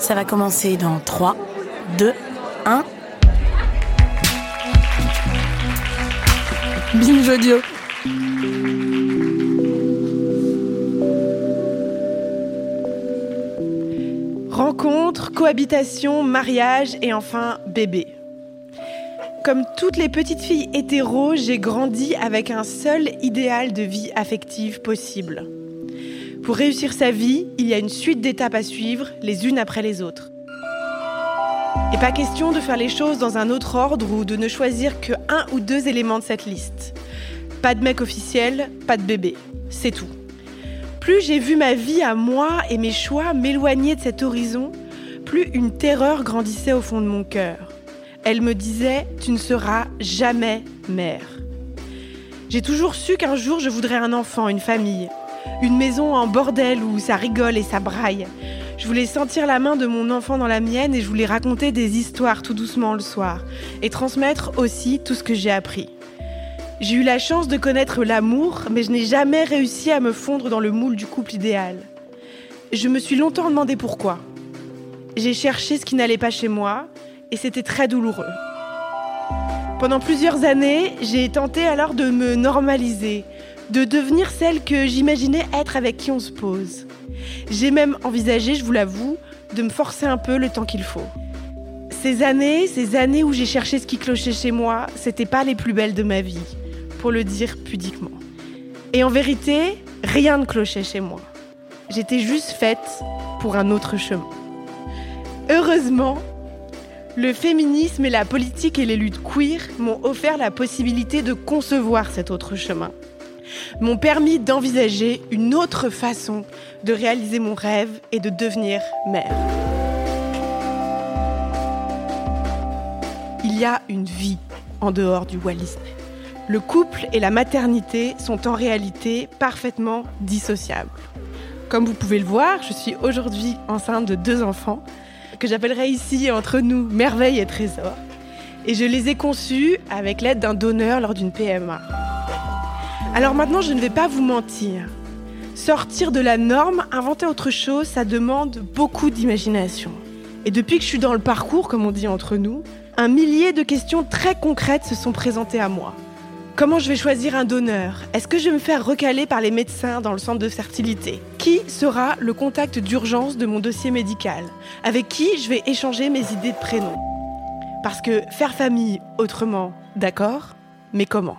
Ça va commencer dans 3, 2, 1. Binge audio. Rencontre, cohabitation, mariage et enfin bébé. Comme toutes les petites filles hétéros, j'ai grandi avec un seul idéal de vie affective possible. Pour réussir sa vie, il y a une suite d'étapes à suivre, les unes après les autres. Et pas question de faire les choses dans un autre ordre ou de ne choisir que un ou deux éléments de cette liste. Pas de mec officiel, pas de bébé. C'est tout. Plus j'ai vu ma vie à moi et mes choix m'éloigner de cet horizon, plus une terreur grandissait au fond de mon cœur. Elle me disait Tu ne seras jamais mère. J'ai toujours su qu'un jour je voudrais un enfant, une famille, une maison en bordel où ça rigole et ça braille. Je voulais sentir la main de mon enfant dans la mienne et je voulais raconter des histoires tout doucement le soir et transmettre aussi tout ce que j'ai appris. J'ai eu la chance de connaître l'amour, mais je n'ai jamais réussi à me fondre dans le moule du couple idéal. Je me suis longtemps demandé pourquoi. J'ai cherché ce qui n'allait pas chez moi, et c'était très douloureux. Pendant plusieurs années, j'ai tenté alors de me normaliser, de devenir celle que j'imaginais être avec qui on se pose. J'ai même envisagé, je vous l'avoue, de me forcer un peu le temps qu'il faut. Ces années, ces années où j'ai cherché ce qui clochait chez moi, c'était pas les plus belles de ma vie pour le dire pudiquement. Et en vérité, rien ne clochait chez moi. J'étais juste faite pour un autre chemin. Heureusement, le féminisme et la politique et les luttes queer m'ont offert la possibilité de concevoir cet autre chemin. M'ont permis d'envisager une autre façon de réaliser mon rêve et de devenir mère. Il y a une vie en dehors du Walt le couple et la maternité sont en réalité parfaitement dissociables. Comme vous pouvez le voir, je suis aujourd'hui enceinte de deux enfants, que j'appellerai ici entre nous Merveille et Trésor, et je les ai conçus avec l'aide d'un donneur lors d'une PMA. Alors maintenant, je ne vais pas vous mentir. Sortir de la norme, inventer autre chose, ça demande beaucoup d'imagination. Et depuis que je suis dans le parcours, comme on dit entre nous, un millier de questions très concrètes se sont présentées à moi. Comment je vais choisir un donneur? Est-ce que je vais me faire recaler par les médecins dans le centre de fertilité? Qui sera le contact d'urgence de mon dossier médical? Avec qui je vais échanger mes idées de prénom? Parce que faire famille autrement, d'accord, mais comment?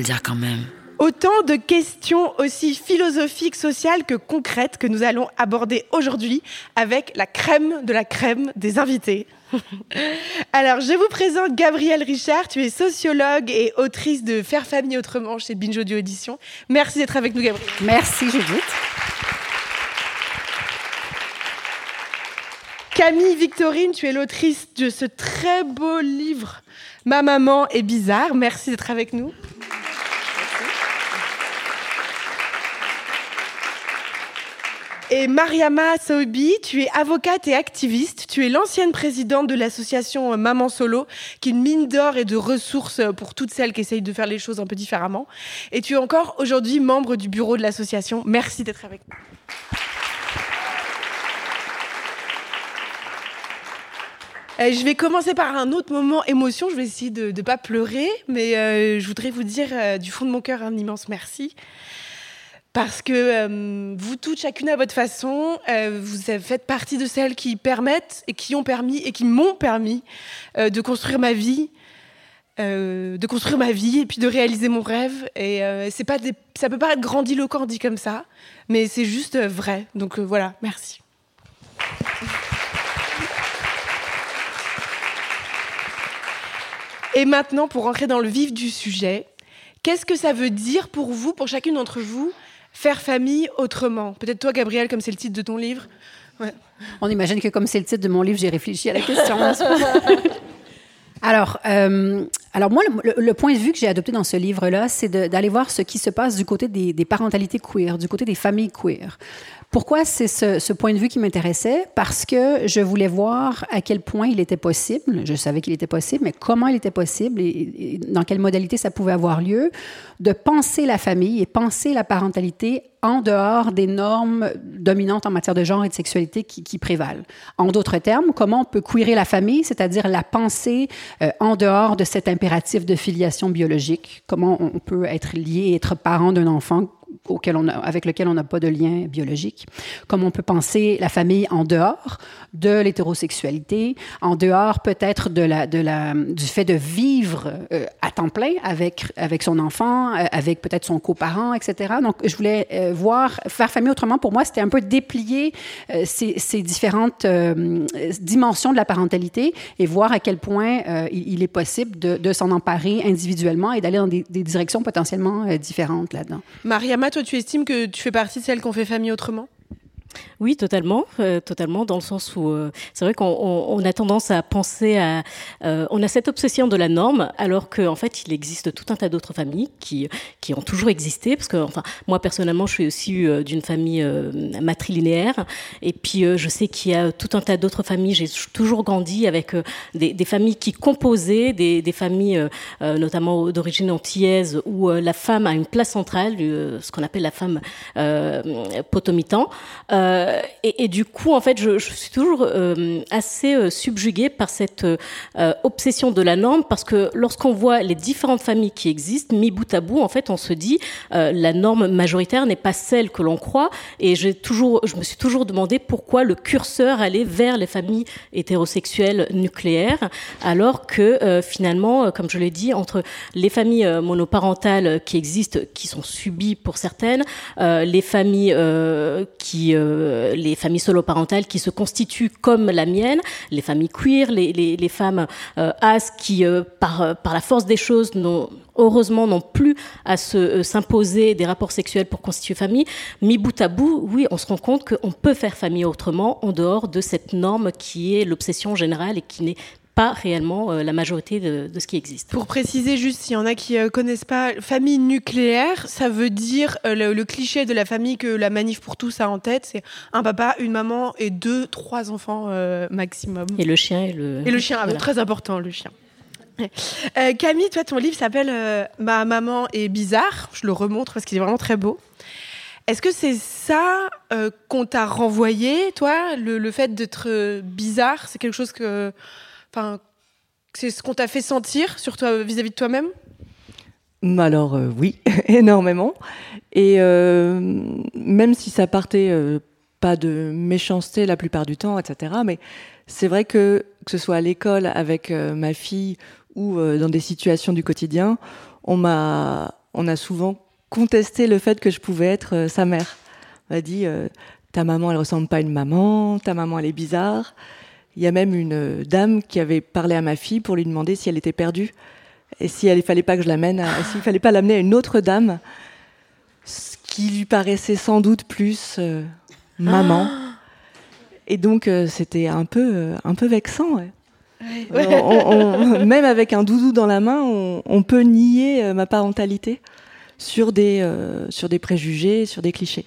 le dire quand même. Autant de questions aussi philosophiques, sociales que concrètes que nous allons aborder aujourd'hui avec la crème de la crème des invités. Alors, je vous présente Gabrielle Richard. Tu es sociologue et autrice de Faire famille autrement chez Binge Audio Édition. Merci d'être avec nous, Gabrielle. Merci, Judith. Camille Victorine, tu es l'autrice de ce très beau livre Ma maman est bizarre. Merci d'être avec nous. Et Mariama Saobi, tu es avocate et activiste. Tu es l'ancienne présidente de l'association Maman Solo, qui est une mine d'or et de ressources pour toutes celles qui essayent de faire les choses un peu différemment. Et tu es encore aujourd'hui membre du bureau de l'association. Merci d'être avec nous. Euh, je vais commencer par un autre moment émotion. Je vais essayer de ne pas pleurer, mais euh, je voudrais vous dire euh, du fond de mon cœur un immense merci parce que euh, vous toutes, chacune à votre façon, euh, vous faites partie de celles qui permettent et qui ont permis et qui m'ont permis euh, de construire ma vie, de construire ma vie et puis de réaliser mon rêve. Et c'est pas ça peut paraître grandiloquent dit comme ça, mais c'est juste vrai. Donc voilà, merci. Et maintenant, pour rentrer dans le vif du sujet, qu'est-ce que ça veut dire pour vous, pour chacune d'entre vous, faire famille autrement Peut-être toi, Gabriel, comme c'est le titre de ton livre. On imagine que comme c'est le titre de mon livre, j'ai réfléchi à la question. alors, euh, alors moi, le, point de vue que j'ai adopté dans ce livre-là, c'est d'aller voir ce qui se passe du côté des, des, parentalités queer, du côté des familles queer. Pourquoi c'est ce, point de vue qui m'intéressait? Parce que je voulais voir à quel point il était possible, je savais qu'il était possible, mais comment il était possible et, dans quelle modalité ça pouvait avoir lieu, de penser la famille et penser la parentalité en dehors des normes dominantes en matière de genre et de sexualité qui, prévalent. En d'autres termes, comment on peut queerer la famille, c'est-à-dire la penser euh, en dehors de cet impératif de filiation biologique, comment on peut être lié, être parent d'un enfant avec lequel on n'a pas de lien biologique, comme on peut penser la famille en dehors de l'hétérosexualité, en dehors peut-être du fait de vivre euh, à temps plein avec, son enfant, euh, avec peut-être son coparent, etc. Donc, je voulais euh, voir, faire famille autrement, pour moi, c'était un peu déplier ces, différentes dimensions de la parentalité et voir à quel point il, est possible de, s'en emparer individuellement et d'aller dans des, des, directions potentiellement différentes là-dedans. Mariama, tu estimes que tu fais partie de celles qu'on fait famille autrement? Oui, totalement, euh, totalement, dans le sens où euh, c'est vrai qu'on on, a tendance à penser à, euh, on a cette obsession de la norme, alors qu'en en fait, il existe tout un tas d'autres familles qui ont toujours existé, parce que enfin, moi personnellement, je suis aussi d'une famille matrilinéaire, et puis je sais qu'il y a tout un tas d'autres familles. J'ai toujours grandi avec des, familles qui composaient, des, familles notamment d'origine antillaise, où la femme a une place centrale, ce qu'on appelle la femme potomitan. Euh, et, du coup, en fait, je, suis toujours euh, assez euh, subjuguée par cette obsession de la norme, parce que lorsqu'on voit les différentes familles qui existent, mis bout à bout, en fait, on se dit la norme majoritaire n'est pas celle que l'on croit. Et j'ai toujours, je me suis toujours demandé pourquoi le curseur allait vers les familles hétérosexuelles nucléaires, alors que finalement, comme je l'ai dit, entre les familles monoparentales qui existent, qui sont subies pour certaines, les familles qui euh, les familles soloparentales qui se constituent comme la mienne, les familles queer, les, les, femmes euh, as qui, euh, par, par la force des choses, n'ont heureusement n'ont plus à se s'imposer des rapports sexuels pour constituer famille. Mis bout à bout, oui, on se rend compte qu'on peut faire famille autrement en dehors de cette norme qui est l'obsession générale et qui n'est pas réellement euh, la majorité de, ce qui existe. Pour préciser juste, s'il y en a qui ne euh, connaissent pas, famille nucléaire, ça veut dire euh, le, cliché de la famille que la manif pour tous a en tête, c'est un papa, une maman et deux, trois enfants maximum. Et le chien et le... Et le chien, ah, très important, le chien. Camille, toi, ton livre s'appelle Ma maman est bizarre. Je le remontre parce qu'il est vraiment très beau. Est-ce que c'est ça qu'on t'a renvoyé, toi, le, fait d'être bizarre? C'est quelque chose que Enfin, c'est ce qu'on t'a fait sentir sur vis-à-vis de toi-même? Alors euh, oui, énormément. Et euh, même si ça partait euh, pas de méchanceté la plupart du temps, etc. Mais c'est vrai que que ce soit à l'école avec ma fille ou dans des situations du quotidien, on m'a, on a souvent contesté le fait que je pouvais être sa mère. On m'a dit ta maman elle ressemble pas à une maman, ta maman elle est bizarre. Il y a même une euh, dame qui avait parlé à ma fille pour lui demander si elle était perdue et si il fallait pas que je l'amène, s'il fallait pas l'amener à une autre dame, ce qui lui paraissait sans doute plus euh, maman. Et donc euh, c'était un peu un peu vexant. Même avec un doudou dans la main, on, peut nier ma parentalité sur des sur des préjugés, sur des clichés.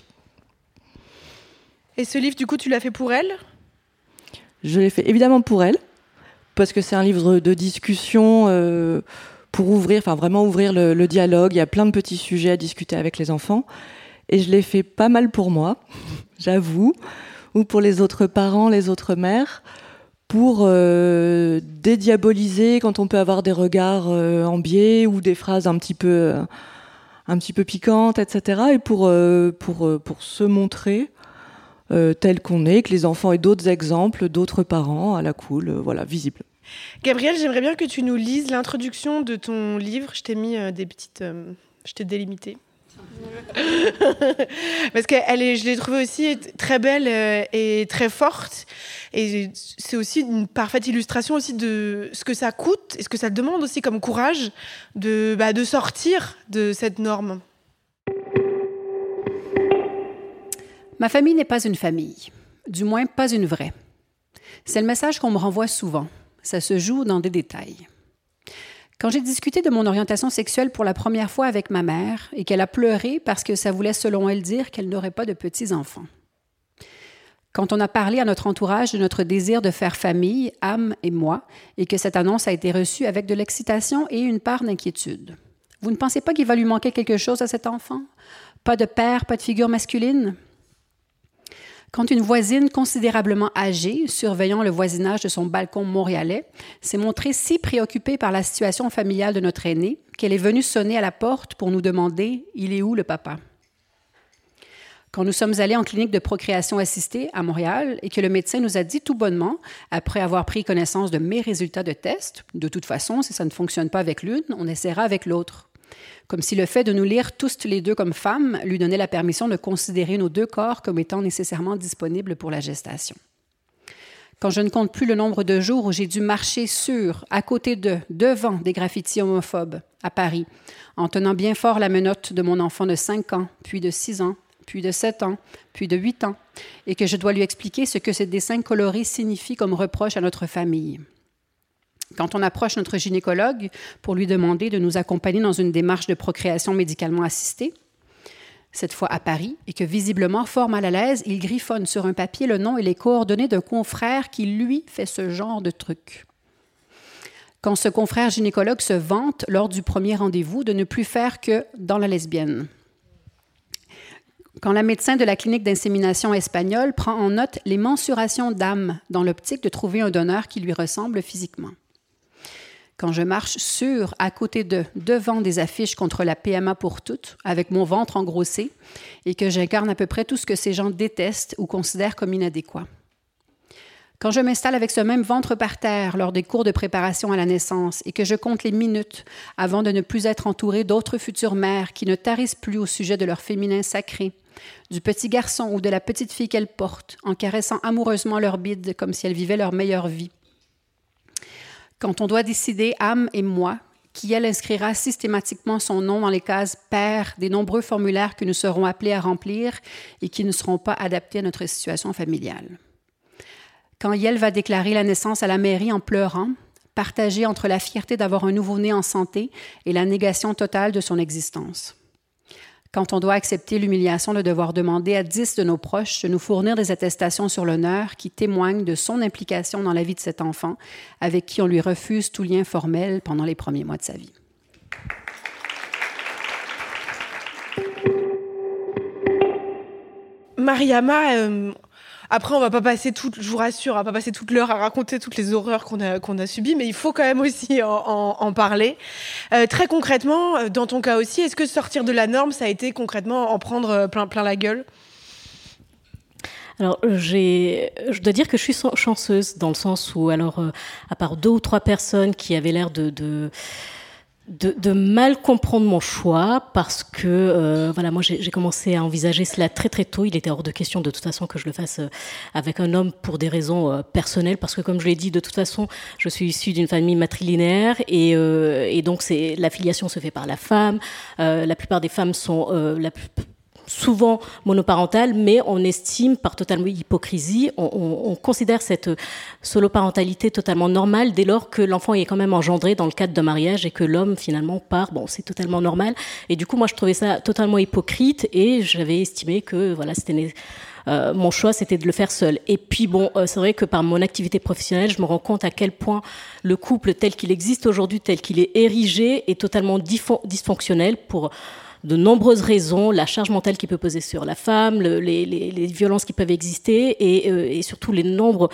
Et ce livre, du coup, tu l'as fait pour elle? Je l'ai fait évidemment pour elle, parce que c'est un livre de discussion euh, pour ouvrir, enfin vraiment ouvrir le, dialogue. Il y a plein de petits sujets à discuter avec les enfants. Et je l'ai fait pas mal pour moi, j'avoue, ou pour les autres parents, les autres mères, pour euh, dédiaboliser quand on peut avoir des regards euh, en biais ou des phrases un petit peu, un petit peu piquantes, etc. Et pour, pour, pour se montrer euh, tel qu'on est, que les enfants aient d'autres exemples, d'autres parents à la cool, euh, voilà, visible. Gabriel, j'aimerais bien que tu nous lises l'introduction de ton livre. Je t'ai mis euh, des petites, je t'ai délimité. Parce que est, je l'ai trouvée aussi très belle euh, et très forte. Et c'est aussi une parfaite illustration aussi de ce que ça coûte et ce que ça demande aussi comme courage bah, de sortir de cette norme. Ma famille n'est pas une famille, du moins pas une vraie. C'est le message qu'on me renvoie souvent. Ça se joue dans des détails. Quand j'ai discuté de mon orientation sexuelle pour la première fois avec ma mère et qu'elle a pleuré parce que ça voulait, selon elle, dire qu'elle n'aurait pas de petits-enfants. Quand on a parlé à notre entourage de notre désir de faire famille, âme et moi, et que cette annonce a été reçue avec de l'excitation et une part d'inquiétude. Vous ne pensez pas qu'il va lui manquer quelque chose à cet enfant? Pas de père, pas de figure masculine? Quand une voisine considérablement âgée, surveillant le voisinage de son balcon montréalais, s'est montrée si préoccupée par la situation familiale de notre aîné qu'elle est venue sonner à la porte pour nous demander Il est où le papa quand nous sommes allés en clinique de procréation assistée à Montréal et que le médecin nous a dit tout bonnement, après avoir pris connaissance de mes résultats de test, de toute façon, si ça ne fonctionne pas avec l'une, on essaiera avec l'autre comme si le fait de nous lire tous les deux comme femmes lui donnait la permission de considérer nos deux corps comme étant nécessairement disponibles pour la gestation. Quand je ne compte plus le nombre de jours où j'ai dû marcher sur, à côté de, devant des graffitis homophobes à Paris, en tenant bien fort la menotte de mon enfant de 5 ans, puis de 6 ans, puis de 7 ans, puis de 8 ans, et que je dois lui expliquer ce que ce dessin coloré signifie comme reproche à notre famille. Quand on approche notre gynécologue pour lui demander de nous accompagner dans une démarche de procréation médicalement assistée, cette fois à Paris, et que visiblement fort mal à l'aise, il griffonne sur un papier le nom et les coordonnées d'un confrère qui, lui, fait ce genre de truc. Quand ce confrère gynécologue se vante lors du premier rendez-vous de ne plus faire que dans la lesbienne. Quand la médecin de la clinique d'insémination espagnole prend en note les mensurations d'âme dans l'optique de trouver un donneur qui lui ressemble physiquement quand je marche sur, à côté de, devant des affiches contre la PMA pour toutes, avec mon ventre engrossé, et que j'incarne à peu près tout ce que ces gens détestent ou considèrent comme inadéquat. Quand je m'installe avec ce même ventre par terre lors des cours de préparation à la naissance et que je compte les minutes avant de ne plus être entourée d'autres futures mères qui ne tarissent plus au sujet de leur féminin sacré, du petit garçon ou de la petite fille qu'elles portent, en caressant amoureusement leur bide comme si elles vivaient leur meilleure vie quand on doit décider, âme et moi, qui elle inscrira systématiquement son nom dans les cases père des nombreux formulaires que nous serons appelés à remplir et qui ne seront pas adaptés à notre situation familiale. Quand Yel va déclarer la naissance à la mairie en pleurant, partagée entre la fierté d'avoir un nouveau-né en santé et la négation totale de son existence quand on doit accepter l'humiliation de devoir demander à dix de nos proches de nous fournir des attestations sur l'honneur qui témoignent de son implication dans la vie de cet enfant, avec qui on lui refuse tout lien formel pendant les premiers mois de sa vie. Mariama, euh, après, on va pas passer toute, je vous rassure, on va pas passer toute l'heure à raconter toutes les horreurs qu'on a, qu'on a subies, mais il faut quand même aussi en, parler. Euh, très concrètement, euh, dans ton cas aussi, est-ce que sortir de la norme, ça a été concrètement en prendre euh, plein, plein la gueule? Alors, je dois dire que je suis chanceuse dans le sens où, alors, à part deux ou trois personnes qui avaient l'air de de, mal comprendre mon choix parce que euh, voilà moi j'ai commencé à envisager cela très très tôt. Il était hors de question de toute façon que je le fasse euh, avec un homme pour des raisons euh, personnelles parce que comme je l'ai dit de toute façon je suis issue d'une famille matrilinéaire et, et donc c'est l'affiliation se fait par la femme. La plupart des femmes sont la souvent monoparentale, mais on estime par totalement hypocrisie, on, considère cette soloparentalité totalement normale dès lors que l'enfant est quand même engendré dans le cadre d'un mariage et que l'homme finalement part. Bon, c'est totalement normal. Et du coup, moi, je trouvais ça totalement hypocrite et j'avais estimé que voilà, c'était euh, mon choix, c'était de le faire seul. Et puis bon, euh, c'est vrai que par mon activité professionnelle, je me rends compte à quel point le couple tel qu'il existe aujourd'hui, tel qu'il est érigé, est totalement dysfonctionnel pour de nombreuses raisons, la charge mentale qui peut poser sur la femme, les, les, violences qui peuvent exister et, euh, et, surtout les nombres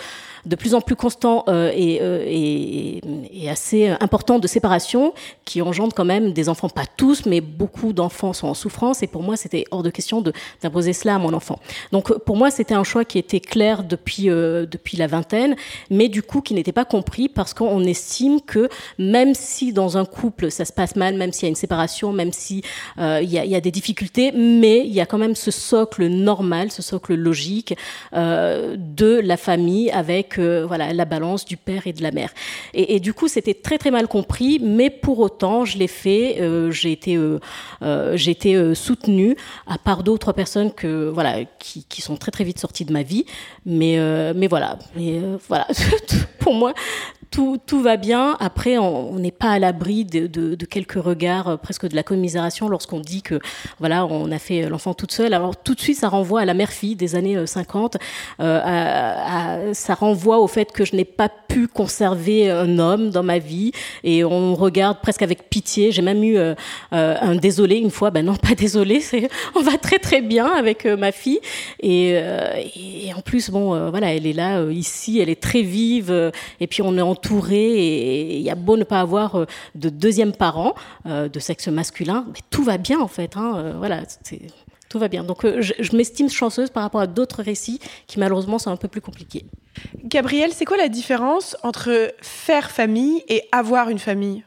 de plus en plus constants euh, euh, et, et, assez importants de séparation qui engendrent quand même des enfants, pas tous, mais beaucoup d'enfants sont en souffrance et pour moi c'était hors de question d'imposer cela à mon enfant. Donc pour moi c'était un choix qui était clair depuis, depuis la vingtaine, mais du coup qui n'était pas compris parce qu'on estime que même si dans un couple ça se passe mal, même s'il y a une séparation, même si il y, a, y, a, des difficultés, mais il y a quand même ce socle normal, ce socle logique de la famille avec voilà la balance du père et de la mère. Et, du coup, c'était très très mal compris, mais pour autant, je l'ai fait. j'ai été j'ai été soutenue à part d'autres personnes que voilà qui, qui, sont très très vite sorties de ma vie, mais mais voilà, mais voilà pour moi tout, va bien. Après, on n'est pas à l'abri de, quelques regards, euh, presque de la commisération, lorsqu'on dit que voilà, on a fait l'enfant toute seule. Alors tout de suite, ça renvoie à la mère-fille des années 50. Euh, euh, ça renvoie au fait que je n'ai pas pu conserver un homme dans ma vie, et on regarde presque avec pitié. J'ai même eu euh, un désolé une fois. Ben non, pas désolé. On va très très bien avec ma fille, et, et, en plus, bon, voilà, elle est là ici, elle est très vive, et puis on est en entouré et il y a beau ne pas avoir euh, de deuxième parent euh, de sexe masculin, mais tout va bien en fait. Hein, euh, voilà, tout va bien. Donc je, je m'estime chanceuse par rapport à d'autres récits qui malheureusement sont un peu plus compliqués. Gabriel, c'est quoi la différence entre faire famille et avoir une famille?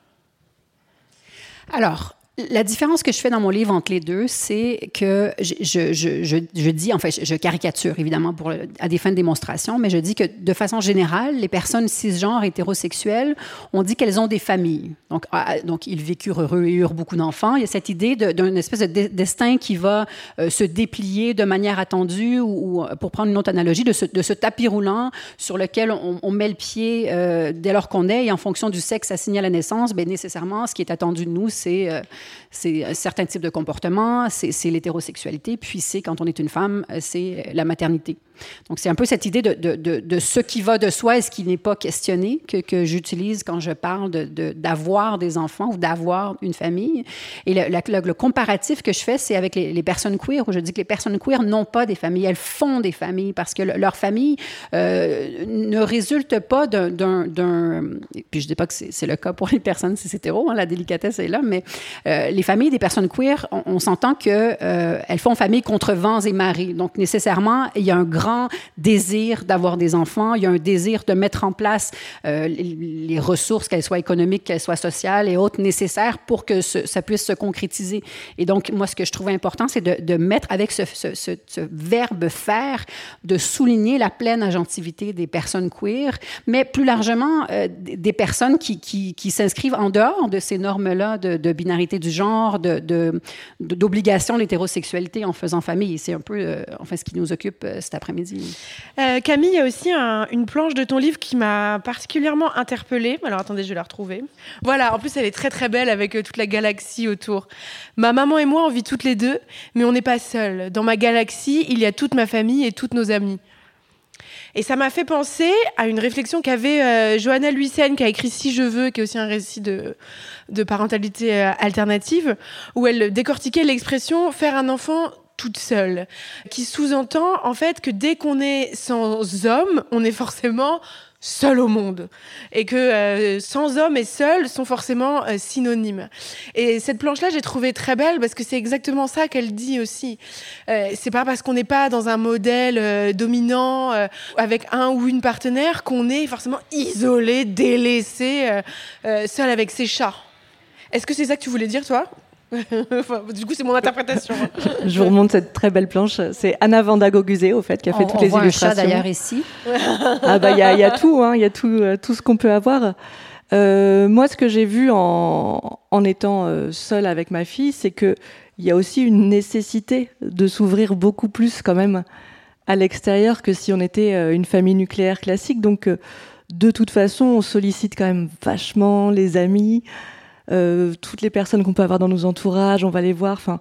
Alors, la différence que je fais dans mon livre entre les deux, c'est que je, je, je, je, dis, en fait, je caricature évidemment pour, à des fins de démonstration, mais je dis que de façon générale, les personnes cisgenres hétérosexuelles, on dit qu'elles ont des familles. Donc, ah, donc ils vécurent heureux et eurent beaucoup d'enfants. Il y a cette idée d'une espèce de destin qui va euh, se déplier de manière attendue, ou, pour prendre une autre analogie, de ce, de ce tapis roulant sur lequel on, on met le pied euh, dès lors qu'on est, et en fonction du sexe assigné à la naissance, bien nécessairement, ce qui est attendu de nous, c'est euh, c'est un certain type de comportement, c'est l'hétérosexualité, puis c'est quand on est une femme, c'est la maternité. Donc, c'est un peu cette idée de, de, de, ce qui va de soi et ce qui n'est pas questionné que, que j'utilise quand je parle d'avoir des enfants ou d'avoir une famille. Et le, le, comparatif que je fais, c'est avec les, personnes queer, où je dis que les personnes queer n'ont pas des familles, elles font des familles parce que leur famille euh, ne résulte pas d'un... Puis je dis pas que c'est le cas pour les personnes cis hétéro, hein, la délicatesse est là, mais euh, les familles des personnes queer, on, s'entend qu'elles euh, font famille contre vents et marées. Donc, nécessairement, il y a un grand désir d'avoir des enfants, il y a un désir de mettre en place euh, les ressources, qu'elles soient économiques, qu'elles soient sociales et autres, nécessaires pour que ça puisse se concrétiser. Et donc, moi, ce que je trouve important, c'est de, mettre avec ce, verbe faire, de souligner la pleine agentivité des personnes queer, mais plus largement euh, des personnes qui, s'inscrivent en dehors de ces normes-là de, binarité du genre, d'obligation de, l'hétérosexualité en faisant famille. C'est un peu, euh, enfin, ce qui nous occupe cet après-midi Euh, Camille, il y a aussi un, une planche de ton livre qui m'a particulièrement interpellée. Alors attendez, je vais la retrouver. Voilà, en plus elle est très très belle avec euh, toute la galaxie autour. Ma maman et moi, on vit toutes les deux, mais on n'est pas seuls. Dans ma galaxie, il y a toute ma famille et toutes nos amis. Et ça m'a fait penser à une réflexion qu'avait euh, Johanna Luisen, qui a écrit Si je veux, qui est aussi un récit de, parentalité alternative, où elle décortiquait l'expression faire un enfant toute seule, qui sous-entend en fait que dès qu'on est sans homme, on est forcément seul au monde et que euh, sans homme et seul sont forcément euh, synonymes. Et cette planche-là, j'ai trouvé très belle parce que c'est exactement ça qu'elle dit aussi. Euh, c'est pas parce qu'on n'est pas dans un modèle euh, dominant avec un ou une partenaire qu'on est forcément isolé, délaissé, seul avec ses chats. Est-ce que c'est ça que tu voulais dire, toi? du coup, c'est mon interprétation. Je vous remonte cette très belle planche. C'est Anna Vanda Goguzé, au fait, qui a fait on, toutes on les voit illustrations. Un chat d'ailleurs ici. ah bah il y, y, a tout, il hein, y a tout, euh, tout ce qu'on peut avoir. Euh, moi, ce que j'ai vu en, en étant euh, seule avec ma fille, c'est que il y a aussi une nécessité de s'ouvrir beaucoup plus quand même à l'extérieur que si on était une famille nucléaire classique. Donc, de toute façon, on sollicite quand même vachement les amis euh, toutes les personnes qu'on peut avoir dans nos entourages, on va les voir. Enfin,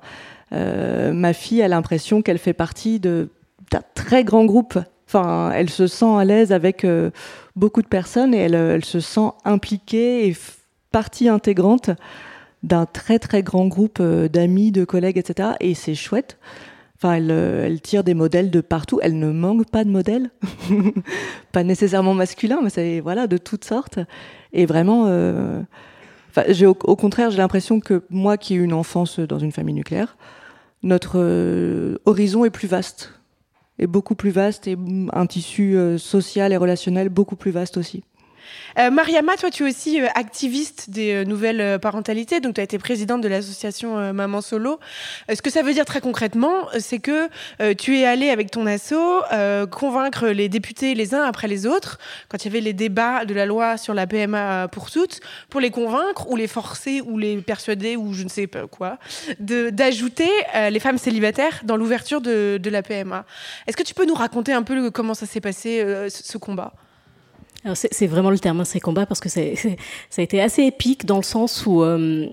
euh, ma fille a l'impression qu'elle fait partie d'un très grand groupe. Enfin, elle se sent à l'aise avec euh, beaucoup de personnes et elle, se sent impliquée et partie intégrante d'un très très grand groupe d'amis, de collègues, etc. Et c'est chouette. Enfin, elle, tire des modèles de partout. Elle ne manque pas de modèles, pas nécessairement masculins, mais voilà de toutes sortes. Et vraiment, Enfin, j'ai, au, au, contraire, j'ai l'impression que moi qui ai eu une enfance dans une famille nucléaire, notre euh, horizon est plus vaste, est beaucoup plus vaste et un tissu euh, social et relationnel beaucoup plus vaste aussi. Euh, Mariama, toi, tu es aussi euh, activiste des euh, nouvelles euh, parentalités, donc tu as été présidente de l'association Maman Solo. Ce que ça veut dire très concrètement, c'est que tu es allée avec ton asso convaincre les députés les uns après les autres, quand il y avait les débats de la loi sur la PMA pour toutes, pour les convaincre ou les forcer ou les persuader ou je ne sais pas quoi, d'ajouter les femmes célibataires dans l'ouverture de, la PMA. Est-ce que tu peux nous raconter un peu comment ça s'est passé, ce, combat? C'est vraiment le terme, hein, ces combats, parce que c'est- c'est- ça a été assez épique dans le sens où. euh,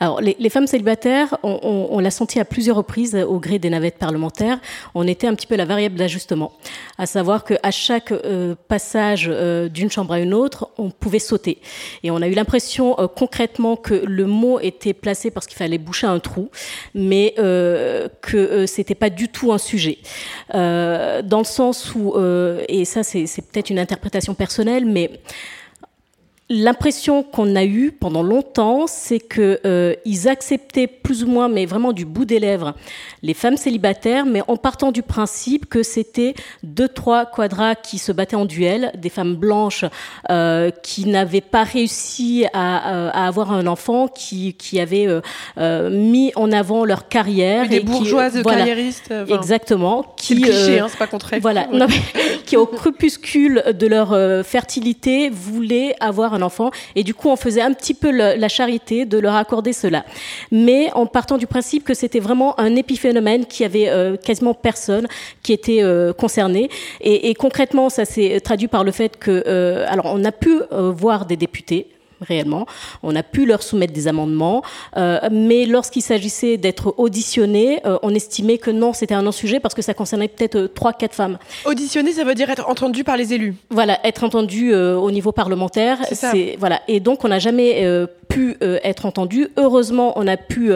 alors, les, femmes célibataires, on, l'a senti à plusieurs reprises au gré des navettes parlementaires. On était un petit peu la variable d'ajustement, à savoir qu'à chaque euh, passage euh, d'une chambre à une autre, on pouvait sauter. Et on a eu l'impression euh, concrètement que le mot était placé parce qu'il fallait boucher un trou, mais que c'était pas du tout un sujet. Dans le sens où, et ça c'est peut-être une interprétation personnelle, mais L'impression qu'on a eue pendant longtemps, c'est que euh, acceptaient plus ou moins, mais vraiment du bout des lèvres, les femmes célibataires, mais en partant du principe que c'était deux, trois quadras qui se battaient en duel, des femmes blanches euh, qui n'avaient pas réussi à, à avoir un enfant, qui, qui avaient euh, euh, mis en avant leur carrière. Des et qui- bourgeoises voilà, carriéristes euh, enfin, Exactement. C'est le Qui, cliché, euh, hein, c'est pas voilà, non, mais qui au crépuscule de leur euh, fertilité voulaient avoir un et du coup on faisait un petit peu la charité de leur accorder cela. Mais en partant du principe que c'était vraiment un épiphénomène qui avait euh, quasiment personne qui était euh, concerné et, et concrètement ça s'est traduit par le fait que euh, alors on a pu voir des députés réellement. On a pu leur soumettre des amendements, euh, mais lorsqu'il s'agissait d'être auditionnés, euh, on estimait que non, c'était un non-sujet parce que ça concernait peut-être euh, trois, quatre femmes. Auditionner, ça veut dire être entendu par les élus. Voilà, être entendu euh, au niveau parlementaire, C'est voilà. Et donc on n'a jamais pu être entendu. Heureusement, on a pu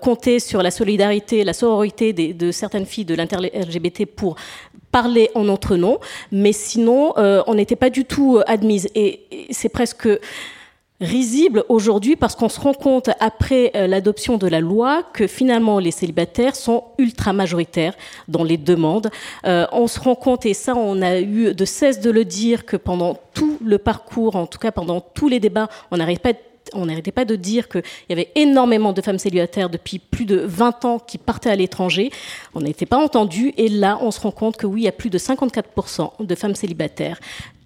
compter sur la solidarité, la sororité des- de certaines filles de l'inter-LGBT pour parler en notre nom, mais sinon euh, on n'était pas du tout euh, admise. Et, c'est presque risible aujourd'hui parce qu'on se rend compte après euh, l'adoption de la loi que finalement les célibataires sont ultra majoritaires dans les demandes. On se rend compte et ça on a eu de cesse de le dire que pendant tout le parcours, en tout cas pendant tous les débats, on n'arrête pas on n'arrêtait pas de dire qu'il y avait énormément de femmes célibataires depuis plus de 20 ans qui partaient à l'étranger. On n'était pas entendu. Et là, on se rend compte que oui, il y a plus de 54% de femmes célibataires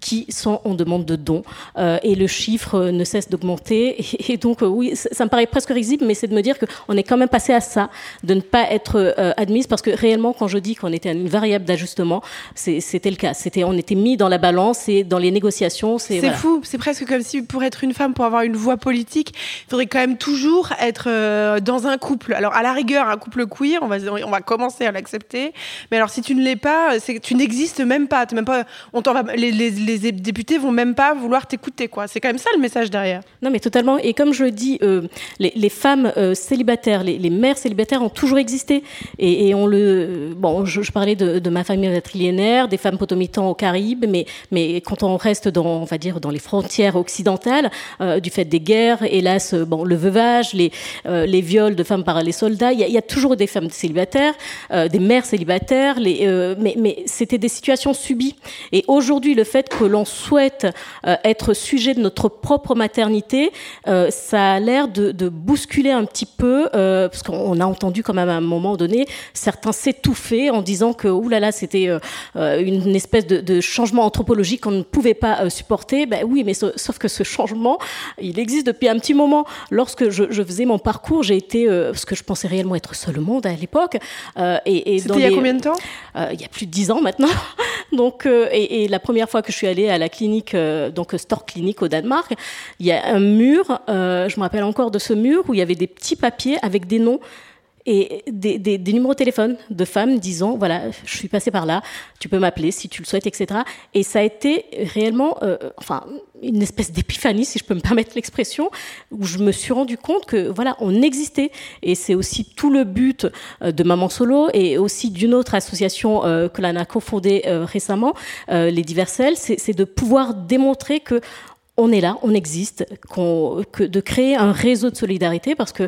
qui sont en demande de dons. Euh, et le chiffre ne cesse d'augmenter. Et, et donc, euh, oui, ça, ça me paraît presque risible, mais c'est de me dire qu'on est quand même passé à ça, de ne pas être euh, admise, parce que réellement, quand je dis qu'on était une variable d'ajustement, c'était le cas. C'était, on était mis dans la balance et dans les négociations. C'est, voilà. fou, c'est presque comme si pour être une femme, pour avoir une voix politique, il faudrait quand même toujours être dans un couple. Alors à la rigueur, un couple queer, on va, on va commencer à l'accepter. Mais alors si tu ne l'es pas, tu n'existes même pas. Même pas on t'en va, les, les- les députés vont même pas vouloir t'écouter. quoi. C'est quand même ça le message derrière. Non, mais totalement. Et comme je le dis, euh, les, les femmes euh, célibataires, les, les mères célibataires ont toujours existé. Et, on le. Bon, je, parlais de, ma famille matrilinéaire, des femmes potomitans aux Caraïbes, mais, mais quand on reste dans, on va dire, dans les frontières occidentales, euh, du fait des guerres, hélas, bon, le veuvage, les, les viols de femmes par les soldats, il y, y a toujours des femmes célibataires, des mères célibataires, les, mais, mais c'était des situations subies. Et aujourd'hui, le fait que l'on souhaite euh, être sujet de notre propre maternité, euh, ça a l'air de, de bousculer un petit peu, euh, parce qu'on a entendu quand même à un moment donné certains s'étouffer en disant que oulala, c'était une espèce de, de changement anthropologique qu'on ne pouvait pas supporter. Ben oui, mais sa- sauf que ce changement, il existe depuis un petit moment. Lorsque je, je faisais mon parcours, j'ai été, parce que je pensais réellement être seule au monde à l'époque, et, et C'était il y a les- combien de temps? Il y a plus de dix ans maintenant. Donc, et, et la première fois que je suis allée à la clinique, euh, donc Store Clinique au Danemark, il y a un mur, euh, je me rappelle encore de ce mur où il y avait des petits papiers avec des noms et des, des, des numéros de téléphone de femmes disant voilà je suis passée par là tu peux m'appeler si tu le souhaites etc et ça a été réellement euh, enfin une espèce d'épiphanie si je peux me permettre l'expression où je me suis rendu compte que voilà on existait. Et c'est aussi tout le but euh, de Maman Solo et aussi d'une autre association euh, que l'on a cofondée euh, récemment euh, les Diverselles c'est c'est de pouvoir démontrer que on est là, on existe, que de créer un réseau de solidarité, parce que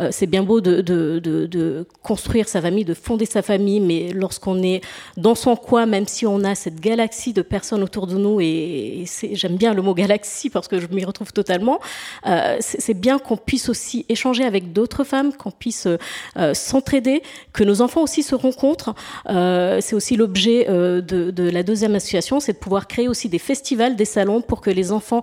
euh, c'est bien beau de, construire sa famille, de fonder sa famille, mais lorsqu'on est dans son coin, même si on a cette galaxie de personnes autour de nous, et, j'aime bien le mot galaxie parce que je m'y retrouve totalement, euh, c'est bien qu'on puisse aussi échanger avec d'autres femmes, qu'on puisse euh, s'entraider, que nos enfants aussi se rencontrent. C'est aussi l'objet de la deuxième association, c'est de pouvoir créer aussi des festivals, des salons pour que les enfants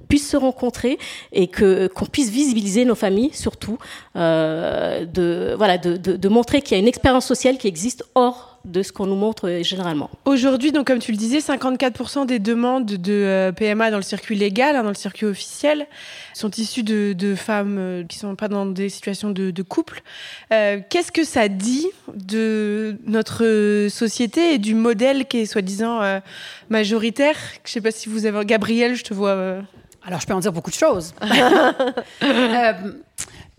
puissent se rencontrer et que qu'on puisse visibiliser nos familles surtout euh, de voilà de, de, montrer qu'il y a une expérience sociale qui existe hors de ce qu'on nous montre euh, généralement. Aujourd'hui, donc comme tu le disais, 54% des demandes de euh, PMA dans le circuit légal, hein, dans le circuit officiel, sont issues de, de femmes qui sont pas dans des situations de, couple. Qu'est-ce que ça dit de notre société et du modèle qui est soi-disant majoritaire? Je sais pas si vous avez Gabriel, je te vois. Alors, je peux en dire beaucoup de choses. euh,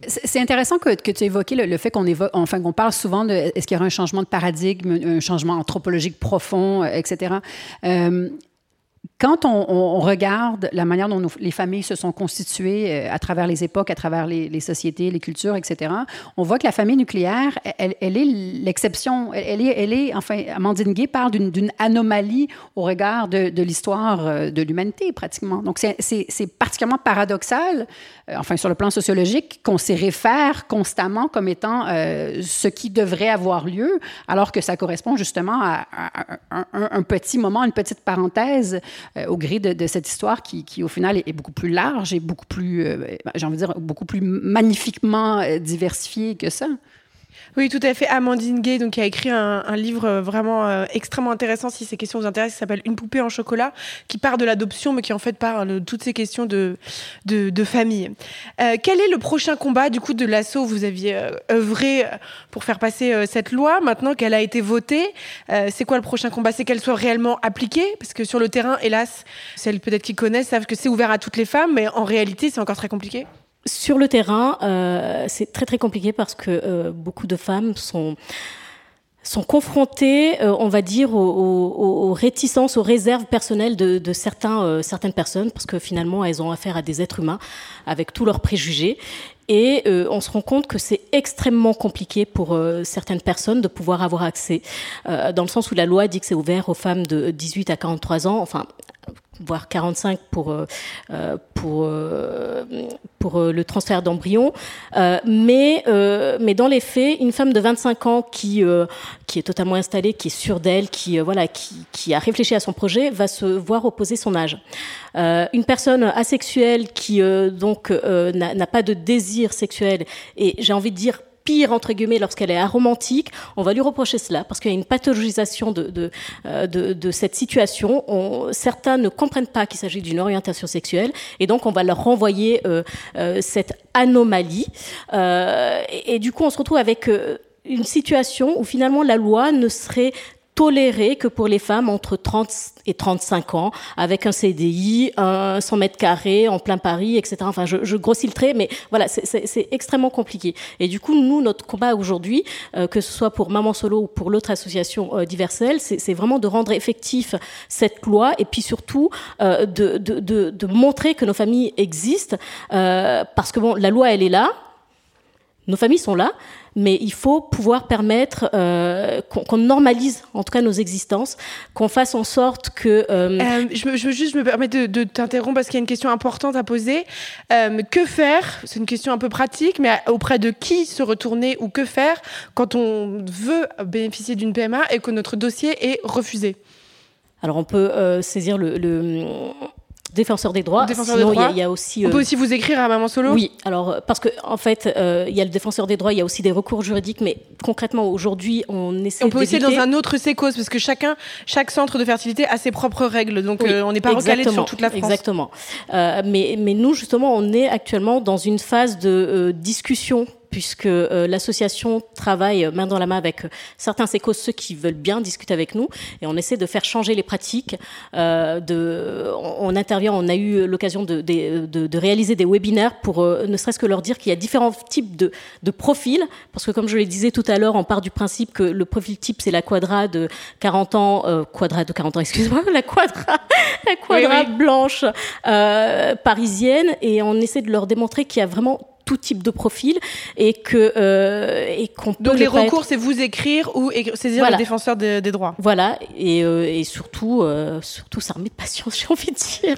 c'est intéressant que, tu évoquais le, le fait qu'on enfin, qu'on parle souvent de est-ce qu'il y aura un changement de paradigme, un changement anthropologique profond, etc. Euh, quand on, regarde la manière dont les familles se sont constituées euh, à travers les époques, à travers les, sociétés, les cultures, etc., on voit que la famille nucléaire, elle, elle est l'exception. Elle, est, elle est, enfin, Amandine Gay parle d'une anomalie au regard de, l'histoire euh, de l'humanité, pratiquement. Donc, c'est particulièrement paradoxal, euh, enfin, sur le plan sociologique, qu'on s'y réfère constamment comme étant ce qui devrait avoir lieu, alors que ça correspond justement à, un, petit moment, une petite parenthèse au gré de, cette histoire qui, au final, est, beaucoup plus large et beaucoup plus, euh, j'ai envie de dire, beaucoup plus magnifiquement euh, diversifiée que ça. Oui, tout à fait. Amandine Gay, donc, qui a écrit un, un livre vraiment euh, extrêmement intéressant, si ces questions vous intéressent, qui s'appelle Une poupée en chocolat, qui part de l'adoption, mais qui en fait parle de toutes ces questions de, de, de famille. Euh, quel est le prochain combat, du coup, de l'assaut Vous aviez euh, œuvré pour faire passer euh, cette loi. Maintenant qu'elle a été votée, euh, c'est quoi le prochain combat? C'est qu'elle soit réellement appliquée? Parce que sur le terrain, hélas, celles peut-être qui connaissent savent que c'est ouvert à toutes les femmes, mais en réalité, c'est encore très compliqué. Sur le terrain, euh, c'est très très compliqué parce que euh, beaucoup de femmes sont sont confrontées, euh, on va dire, aux, réticences, aux réserves personnelles de, certains, certaines personnes, parce que finalement, elles ont affaire à des êtres humains avec tous leurs préjugés. Et on se rend compte que c'est extrêmement compliqué pour certaines personnes de pouvoir avoir accès, dans le sens où la loi dit que c'est ouvert aux femmes de 18 à 43 ans, enfin voire 45 pour pour pour le transfert d'embryon. Mais dans les faits une femme de 25 ans qui est totalement installée qui est sûre d'elle qui a réfléchi à son projet va se voir opposer son âge. Une personne asexuelle qui n'a pas de désir sexuel et j'ai envie de dire pire entre guillemets lorsqu'elle est aromantique, on va lui reprocher cela parce qu'il y a une pathologisation de, de, de cette situation. On, certains ne comprennent pas qu'il s'agit d'une orientation sexuelle et donc on va leur renvoyer euh, euh, cette anomalie. Euh, et, du coup, on se retrouve avec une situation où finalement la loi ne serait toléré que pour les femmes entre 30 et 35 ans, avec un CDI, un 100 mètres carrés en plein Paris, etc. Enfin, je, je grossis le trait, mais voilà, c'est extrêmement compliqué. Et du coup, nous, notre combat aujourd'hui, euh, que ce soit pour Maman Solo ou pour l'autre association euh, Diverselle, c'est vraiment de rendre effectif cette loi et puis surtout euh, de, de, de, de, montrer que nos familles existent, euh, parce que bon, la loi, elle est là, nos familles sont là, mais il faut pouvoir permettre euh, qu'on qu normalise en tout cas nos existences, qu'on fasse en sorte que. Euh... Euh, je, me, je veux juste me permettre de, de t'interrompre parce qu'il y a une question importante à poser. Euh, que faire? C'est une question un peu pratique, mais auprès de qui se retourner ou que faire quand on veut bénéficier d'une PMA et que notre dossier est refusé? Alors on peut euh, saisir le, le défenseur des droits. Défenseur Sinon, des droits. Il y, y, a aussi. On peut aussi vous écrire à Maman Solo. Oui, alors parce que en fait, euh, il y a le défenseur des droits, il y a aussi des recours juridiques, mais concrètement aujourd'hui, on essaie. On peut aussi dans un autre sécos parce que chacun, chaque centre de fertilité a ses propres règles, donc oui, euh, on n'est pas recalé sur toute la France. Exactement. Euh, mais mais nous justement, on est actuellement dans une phase de discussion puisque euh, l'association travaille main dans la main avec certains sécos, ceux qui veulent bien discuter avec nous, et on essaie de faire changer les pratiques. Euh, de, on, intervient, on a eu l'occasion de, de, de, réaliser des webinaires pour euh, ne serait-ce que leur dire qu'il y a différents types de, de profils, parce que comme je le disais tout à l'heure, on part du principe que le profil type, c'est la quadra de 40 ans, euh, quadra de 40 ans, excuse-moi, la quadra, la quadra blanche parisienne, et on essaie de leur démontrer qu'il y a vraiment tout type de profil et que euh, et qu'on donc les recours c'est vous écrire ou saisir le défenseur des droits. Voilà et, euh, et surtout euh, surtout s'armer de patience j'ai envie de dire.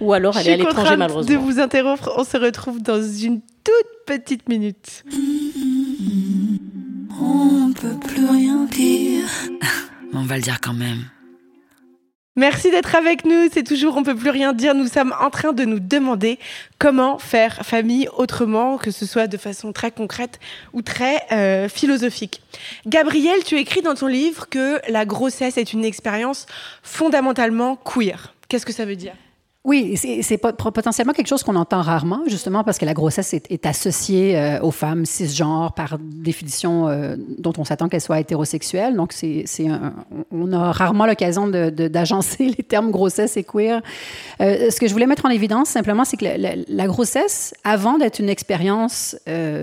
Ou alors aller à l'étranger malheureusement. de vous interrompre. On se retrouve dans une toute petite minute. On peut plus rien dire. On va le dire quand même Merci d'être avec nous. C'est toujours On peut plus rien dire. Nous sommes en train de nous demander comment faire famille autrement, que ce soit de façon très concrète ou très euh, philosophique. Gabriel, tu écris dans ton livre que la grossesse est une expérience fondamentalement queer. Qu'est-ce que ça veut dire? Oui, c'est potentiellement quelque chose qu'on entend rarement, justement parce que la grossesse est, associée euh, aux femmes cisgenres par définition euh, dont on s'attend qu'elles soient hétérosexuelles. Donc, on a rarement l'occasion d'agencer les termes grossesse et queer. Euh, ce que je voulais mettre en évidence, simplement, c'est que la, grossesse, avant d'être une expérience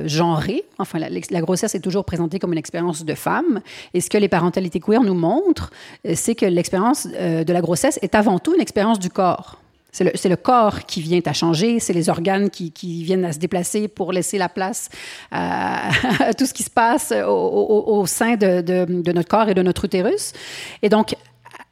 genrée, enfin, la, la, grossesse est toujours présentée comme une expérience de femme. Et ce que les parentalités queer nous montrent, c'est que l'expérience de la grossesse est avant tout une expérience du corps. C'est le, corps qui vient à changer, c'est les organes qui, viennent à se déplacer pour laisser la place à, tout ce qui se passe au, sein de, de, notre corps et de notre utérus. Et donc,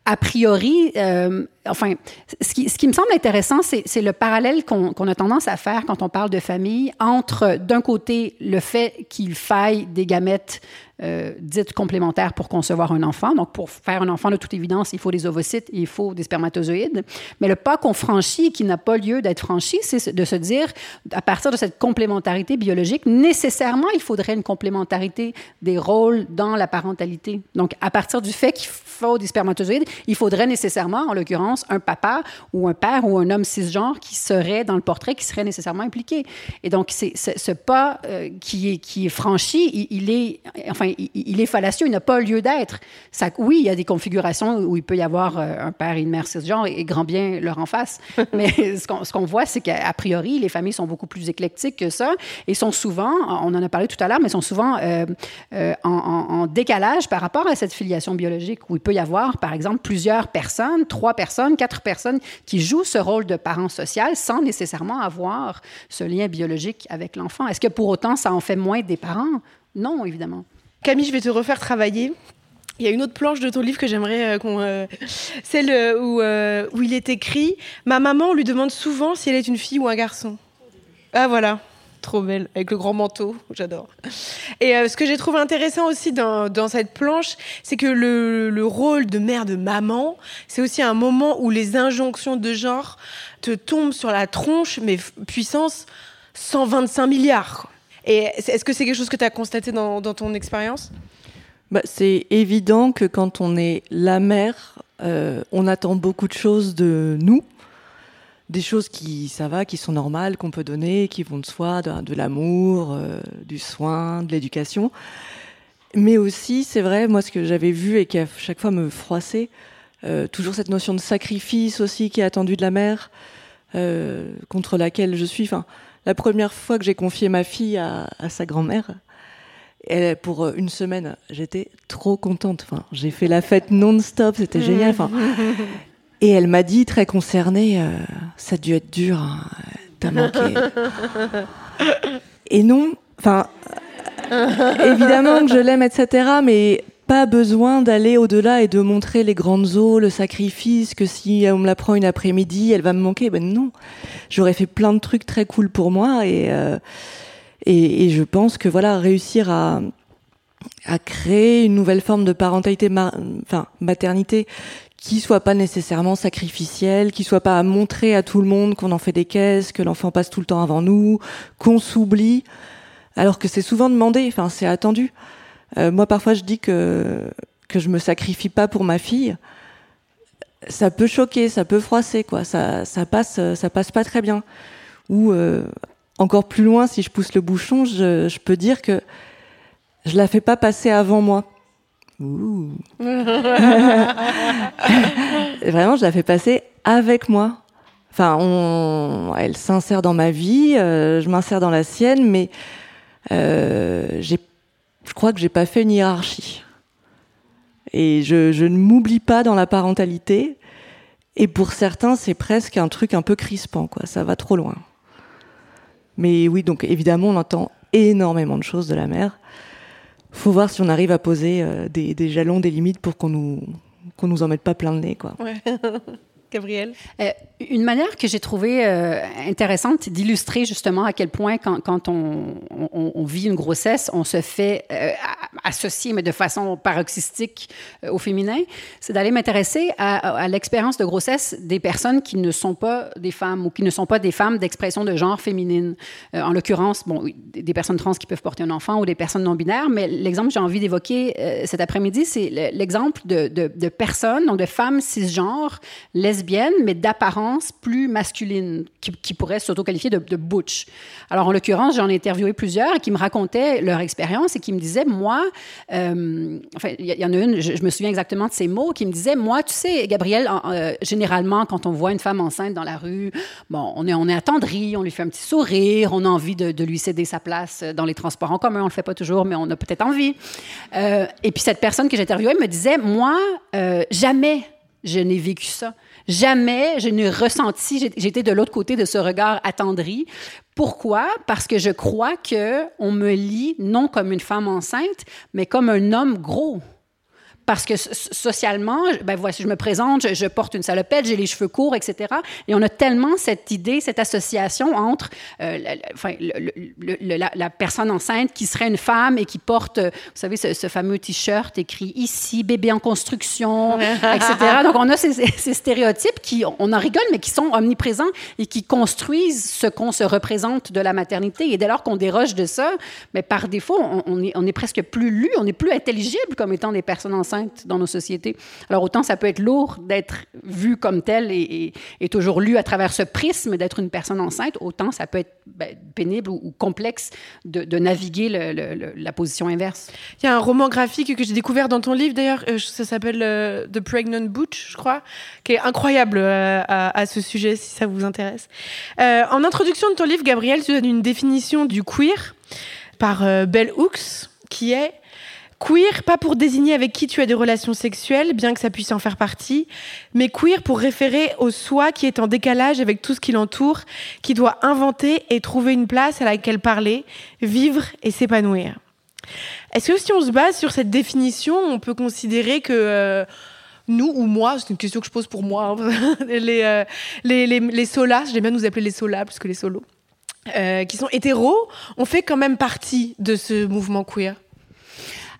a priori, euh, enfin, ce qui, me semble intéressant, c'est le parallèle qu'on a tendance à faire quand on parle de famille entre, d'un côté, le fait qu'il faille des gamètes euh, dites complémentaires pour concevoir un enfant. Donc, pour faire un enfant, de toute évidence, il faut des ovocytes, il faut des spermatozoïdes. Mais le pas qu'on franchit, qui n'a pas lieu d'être franchi, c'est de se dire, à partir de cette complémentarité biologique, nécessairement, il faudrait une complémentarité des rôles dans la parentalité. Donc, à partir du fait qu'il faut des spermatozoïdes, il faudrait nécessairement, en l'occurrence, un papa ou un père ou un homme cisgenre qui serait dans le portrait, qui serait nécessairement impliqué. Et donc, c'est ce pas euh, qui, est, qui est franchi, il, est, enfin, il, est fallacieux, il n'a pas lieu d'être. Oui, il y a des configurations où il peut y avoir euh, un père et une mère cisgenre et, grand bien leur en face. Mais ce qu'on voit, c'est qu'a priori, les familles sont beaucoup plus éclectiques que ça et sont souvent, on en a parlé tout à l'heure, mais sont souvent euh, en, en décalage par rapport à cette filiation biologique où il peut y avoir, par exemple, plusieurs personnes, trois personnes, quatre personnes qui jouent ce rôle de parent social sans nécessairement avoir ce lien biologique avec l'enfant. Est-ce que pour autant, ça en fait moins des parents? Non, évidemment. Camille, je vais te refaire travailler. Il y a une autre planche de ton livre que j'aimerais euh, qu'on. Euh, celle euh, où il est écrit Ma maman lui demande souvent si elle est une fille ou un garçon. Ah voilà trop belle, avec le grand manteau, j'adore. Et euh, ce que j'ai trouvé intéressant aussi dans, cette planche, c'est que le, le, rôle de mère, de maman, c'est aussi un moment où les injonctions de genre te tombent sur la tronche, mais puissance 125 milliards. Et est-ce que c'est quelque chose que tu as constaté dans, dans ton expérience? Bah, C'est évident que quand on est la mère, euh, on attend beaucoup de choses de nous des choses qui, ça va, qui sont normales, qu'on peut donner, qui vont de soi, de, l'amour, euh, du soin, de l'éducation. Mais aussi, c'est vrai, moi, ce que j'avais vu et qui à chaque fois me froissait, euh, toujours cette notion de sacrifice aussi qui est attendue de la mère, euh, contre laquelle je suis. Enfin, la première fois que j'ai confié ma fille à, sa grand-mère, pour une semaine, j'étais trop contente. Enfin, j'ai fait la fête non-stop, c'était génial. Enfin, Et elle m'a dit, très concernée, euh, ça a dû être dur, hein, t'as manqué. Et non, enfin, évidemment que je l'aime, etc., mais pas besoin d'aller au-delà et de montrer les grandes eaux, le sacrifice, que si on me la prend une après-midi, elle va me manquer. Ben non, j'aurais fait plein de trucs très cool pour moi et, euh, et, je pense que voilà, réussir à, à créer une nouvelle forme de parentalité, enfin maternité, qui soit pas nécessairement sacrificiel, qui soit pas à montrer à tout le monde qu'on en fait des caisses, que l'enfant passe tout le temps avant nous, qu'on s'oublie, alors que c'est souvent demandé, enfin c'est attendu. Euh, moi parfois je dis que que je me sacrifie pas pour ma fille. Ça peut choquer, ça peut froisser quoi, ça ça passe ça passe pas très bien. Ou euh, encore plus loin, si je pousse le bouchon, je, je peux dire que je la fais pas passer avant moi. Ouh. Vraiment, je la fais passer avec moi. Enfin, elle s'insère dans ma vie, euh, je m'insère dans la sienne, mais euh, j'ai, je crois que j'ai pas fait une hiérarchie. Et je, je ne m'oublie pas dans la parentalité. Et pour certains, c'est presque un truc un peu crispant, quoi. Ça va trop loin. Mais oui, donc évidemment, on entend énormément de choses de la mère. Faut voir si on arrive à poser euh, des, des jalons, des limites pour qu'on nous qu'on nous en mette pas plein le nez, quoi. Ouais. Euh, une manière que j'ai trouvée euh, intéressante d'illustrer justement à quel point quand, on, vit une grossesse, on se fait euh, associer, mais de façon paroxystique au féminin, c'est d'aller m'intéresser à, l'expérience de grossesse des personnes qui ne sont pas des femmes ou qui ne sont pas des femmes d'expression de genre féminine. En l'occurrence, bon, des personnes trans qui peuvent porter un enfant ou des personnes non binaires, mais l'exemple que j'ai envie d'évoquer cet après-midi, c'est le- l'exemple de personnes, donc de femmes cisgenres, lesbiennes, mais d'apparence plus masculine, qui, pourraient s'auto-qualifier de, de butch. Alors, en l'occurrence, j'en ai interviewé plusieurs qui me racontaient leur expérience et qui me disaient, moi, euh, enfin, il y, en a une, je, me souviens exactement de ces mots, qui me disait, moi, tu sais, Gabriel, en- euh, généralement, quand on voit une femme enceinte dans la rue, bon, on est, on est attendri, on lui fait un petit sourire, on a envie de, lui céder sa place dans les transports en commun. On le fait pas toujours, mais on a peut-être envie. Euh, et puis, cette personne que j'interviewais me disait, moi, jamais je n'ai vécu ça. Jamais je n'ai ressenti, j'étais de l'autre côté de ce regard attendri. Pourquoi? Parce que je crois que on me lit non comme une femme enceinte, mais comme un homme gros. Parce que so- socialement, ben voici, je me présente, je, je porte une salopette, j'ai les cheveux courts, etc. Et on a tellement cette idée, cette association entre euh, la, la- enfin, le- le- le- la, la personne enceinte qui serait une femme et qui porte, euh, vous savez, ce, ce fameux t-shirt écrit ici, bébé en construction, etc. Donc on a ces, ces- ces stéréotypes qui, on en rigole, mais qui sont omniprésents et qui construisent ce qu'on se représente de la maternité. Et dès lors qu'on déroge de ça, mais par défaut, on, on est, on est presque plus lu, on est plus intelligible comme étant des personnes enceintes dans nos sociétés. Alors autant ça peut être lourd d'être vu comme tel et, et- toujours lu à travers ce prisme d'être une personne enceinte, autant ça peut être ben, pénible ou, complexe de, naviguer la position inverse. Il y a un roman graphique que j'ai découvert dans ton livre, d'ailleurs, euh, ça s'appelle euh, The Pregnant Butch, je crois, qui est incroyable euh, à, ce sujet, si ça vous intéresse. En introduction de ton livre, Gabriel, tu donnes une définition du queer par Bell Hooks, qui est queer, pas pour désigner avec qui tu as des relations sexuelles, bien que ça puisse en faire partie, mais queer pour référer au soi qui est en décalage avec tout ce qui l'entoure, qui doit inventer et trouver une place à laquelle parler, vivre et s'épanouir. Est-ce que si on se base sur cette définition, on peut considérer que euh, nous ou moi, c'est une question que je pose pour moi, hein, les, euh, les, les, les solas, j'aime bien nous appeler les solas plus que les solos, euh, qui sont hétéros, on fait quand même partie de ce mouvement queer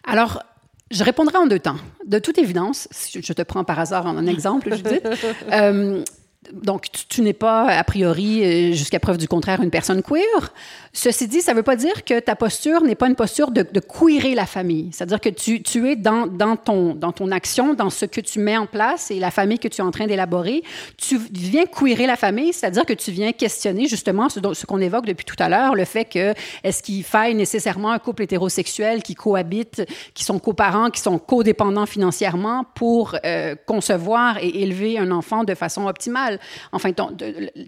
Alors, je répondrai en deux temps. De toute évidence, si je te prends par hasard en un exemple, Judith, euh, donc tu, n'es pas, a priori, euh, jusqu'à preuve du contraire, une personne queer. Ceci dit, ça ne veut pas dire que ta posture n'est pas une posture de, de queerer la famille. C'est-à-dire que tu, es dans, ton, action, dans ce que tu mets en place et la famille que tu es en train d'élaborer. Tu viens queerer la famille, c'est-à-dire que tu viens questionner justement ce qu'on évoque depuis tout à l'heure, le fait que est-ce qu'il faille nécessairement un couple hétérosexuel qui cohabite, qui sont coparents, qui sont codépendants financièrement pour euh, concevoir et élever un enfant de façon optimale? Enfin,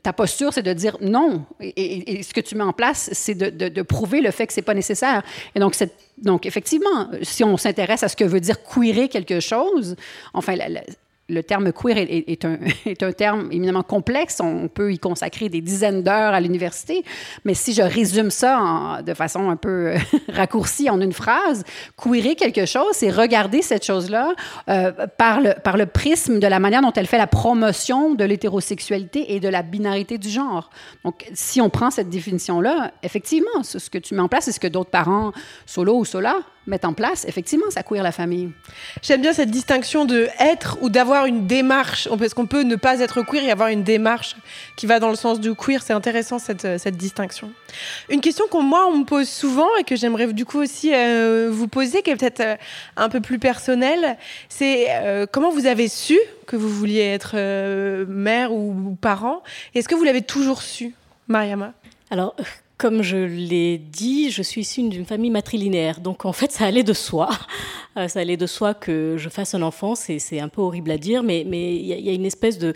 ta posture, c'est de dire non. Et, ce que tu mets en place, c'est de, prouver le fait que c'est pas nécessaire. Et donc, donc, effectivement, si on s'intéresse à ce que veut dire queerer quelque chose, enfin, la- le terme queer est, un, est un terme éminemment complexe. On peut y consacrer des dizaines d'heures à l'université. Mais si je résume ça de façon un peu euh, raccourcie en une phrase, queerer quelque chose, c'est regarder cette chose-là euh, par, le, par le prisme de la manière dont elle fait la promotion de l'hétérosexualité et de la binarité du genre. Donc, si on prend cette définition-là, effectivement, ce que tu mets en place, c'est ce que d'autres parents, solo ou sola, mettent en place. Effectivement, ça queer la famille. J'aime bien cette distinction de être ou d'avoir une démarche, parce qu'on peut ne pas être queer et avoir une démarche qui va dans le sens du queer? C'est intéressant cette, euh, cette distinction. Une question qu'on moi on me pose souvent et que j'aimerais du coup aussi euh, vous poser, qui est peut-être euh, un peu plus personnelle, c'est euh, comment vous avez su que vous vouliez être euh, mère ou, ou parent? Est-ce que vous l'avez toujours su, Mariama? Alors, comme je l'ai dit, je suis issue d'une famille matrilinéaire. Donc en fait, ça allait de soi. Euh, ça allait de soi que je fasse un enfant. C'est un peu horrible à dire, mais il y, a une espèce de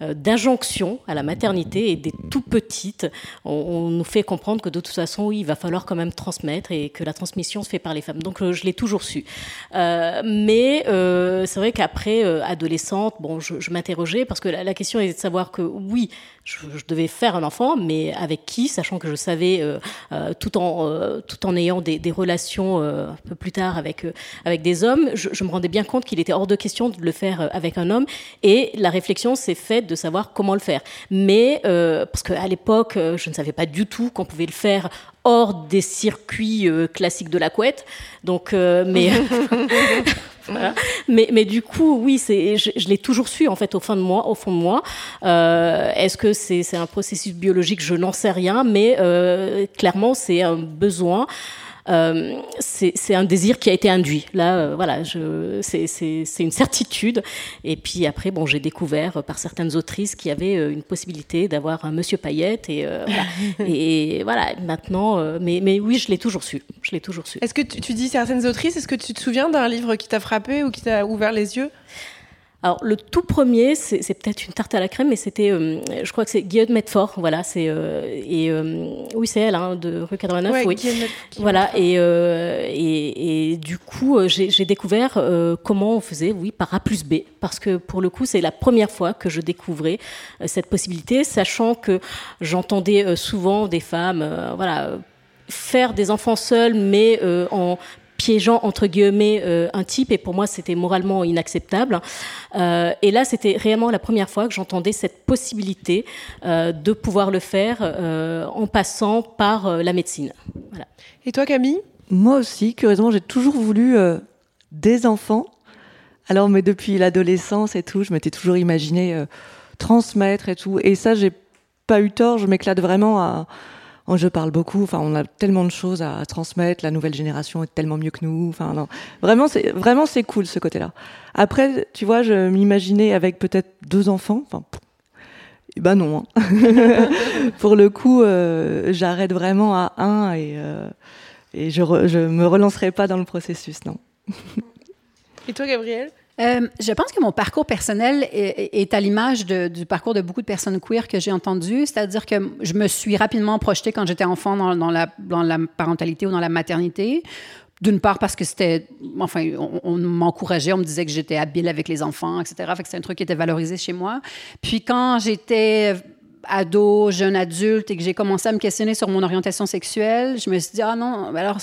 d'injonction à la maternité et des tout petites. On, nous fait comprendre que de toute façon, oui, il va falloir quand même transmettre et que la transmission se fait par les femmes. Donc euh, je l'ai toujours su. mais c'est vrai qu'après, adolescente, bon, je, m'interrogeais parce que la, question est de savoir que oui, je, devais faire un enfant, mais avec qui, sachant que je savais euh, euh, tout, en, euh, tout en ayant des, relations un peu plus tard avec, avec des hommes, je, me rendais bien compte qu'il était hors de question de le faire avec un homme. Et la réflexion s'est faite de savoir comment le faire. Mais, parce qu'à l'époque, je ne savais pas du tout qu'on pouvait le faire hors des circuits classiques de la couette. Donc, mais Mais, mais du coup, oui, c'est, je, je l'ai toujours su en fait au fond de moi. Au fond de moi, euh, est-ce que c'est, c'est un processus biologique? Je n'en sais rien, mais euh, clairement, c'est un besoin. Euh, c'est un désir qui a été induit. Là, euh, voilà, c'est une certitude. Et puis après, bon, j'ai découvert par certaines autrices qu'il y avait euh, une possibilité d'avoir un Monsieur Paillette et, voilà. et voilà. Maintenant, mais, mais oui, je l'ai toujours su. Je l'ai toujours su. Est-ce que tu, tu, dis certaines autrices Est-ce que tu te souviens d'un livre qui t'a frappé ou qui t'a ouvert les yeux? Alors, le tout premier, c'est peut-être une tarte à la crème, mais c'était, euh, je crois que c'est Guillaume Medfort, voilà, c'est, euh, et euh, oui, c'est elle, hein, de rue 89, oui. voilà, et, et, et, du coup, j'ai découvert comment on faisait, oui, par A plus B, parce que pour le coup, c'est la première fois que je découvrais cette possibilité, sachant que j'entendais souvent des femmes, voilà, faire des enfants seuls, mais en piégeant entre guillemets euh, un type et pour moi c'était moralement inacceptable. Euh, et là c'était réellement la première fois que j'entendais cette possibilité euh, de pouvoir le faire en passant par la médecine. Voilà. Et toi Camille? Moi aussi, curieusement j'ai toujours voulu des enfants. Alors mais depuis l'adolescence et tout, je m'étais toujours imaginé transmettre et tout. Et ça j'ai pas eu tort, je m'éclate vraiment à je parle beaucoup. Enfin, on a tellement de choses à transmettre. La nouvelle génération est tellement mieux que nous. Enfin, non. Vraiment, c'est vraiment c'est cool ce côté-là. Après, tu vois, je m'imaginais avec peut-être deux enfants. Enfin, eh ben non. Hein. Pour le coup, euh, j'arrête vraiment à un et, euh, et je, je me relancerai pas dans le processus, non. et toi, Gabrielle? Euh, je pense que mon parcours personnel est, à l'image du parcours de beaucoup de personnes queer que j'ai entendu, c'est-à-dire que je me suis rapidement projetée quand j'étais enfant dans, la, dans la parentalité ou dans la maternité. D'une part parce que c'était, enfin, on, m'encourageait, on me disait que j'étais habile avec les enfants, etc. Fait que c'est un truc qui était valorisé chez moi. Puis quand j'étais ado, jeune adulte et que j'ai commencé à me questionner sur mon orientation sexuelle, je me suis dit, ah non, alors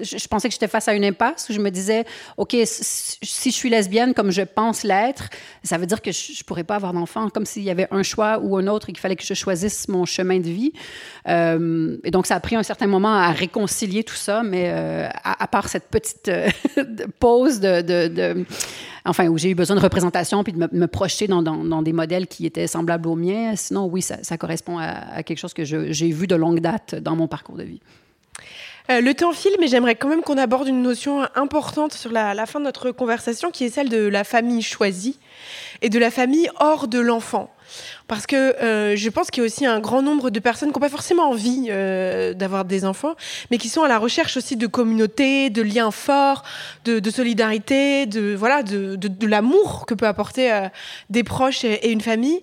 je, pensais que j'étais face à une impasse où je me disais, OK, si je suis lesbienne comme je pense l'être, ça veut dire que je ne pourrais pas avoir d'enfant, comme s'il y avait un choix ou un autre et qu'il fallait que je choisisse mon chemin de vie. Euh, et donc, ça a pris un certain moment à réconcilier tout ça, mais euh, à, part cette petite euh, pause de, enfin, où j'ai eu besoin de représentation puis de me, projeter dans, des modèles qui étaient semblables aux miens. Sinon, oui, ça, correspond à, quelque chose que j'ai vu de longue date dans mon parcours de vie. Euh, le temps file, mais j'aimerais quand même qu'on aborde une notion importante sur la, fin de notre conversation, qui est celle de la famille choisie et de la famille hors de l'enfant. Parce que euh, je pense qu'il y a aussi un grand nombre de personnes qui n'ont pas forcément envie euh, d'avoir des enfants, mais qui sont à la recherche aussi de communauté, de liens forts, de, solidarité, de voilà, de, l'amour que peut apporter des proches et une famille.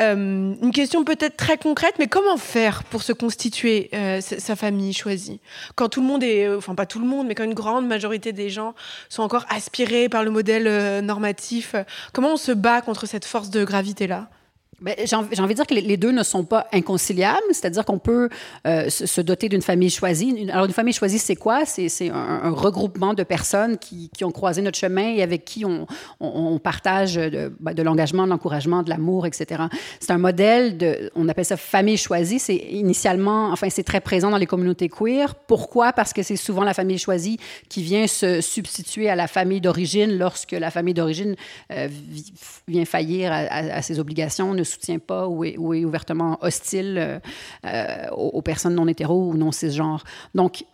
Euh, une question peut-être très concrète, mais comment faire pour se constituer euh, sa famille choisie? Quand tout le monde est, euh, enfin pas tout le monde, mais quand une grande majorité des gens sont encore aspirés par le modèle normatif, comment on se bat contre cette force de gravité-là? J'ai envie de dire que les deux ne sont pas inconciliables, c'est-à-dire qu'on peut euh, se doter d'une famille choisie. Alors, une famille choisie, c'est quoi? C'est un, regroupement de personnes qui, ont croisé notre chemin et avec qui on, partage de, ben, de l'engagement, de l'encouragement, de l'amour, etc. C'est un modèle on appelle ça famille choisie. C'est initialement, enfin, c'est très présent dans les communautés queer. Pourquoi? Parce que c'est souvent la famille choisie qui vient se substituer à la famille d'origine lorsque la famille d'origine euh, vient faillir à, à, ses obligations, ne soutient pas ou est, ouvertement hostile euh, euh, aux, personnes non hétéro ou non cisgenres. Donc,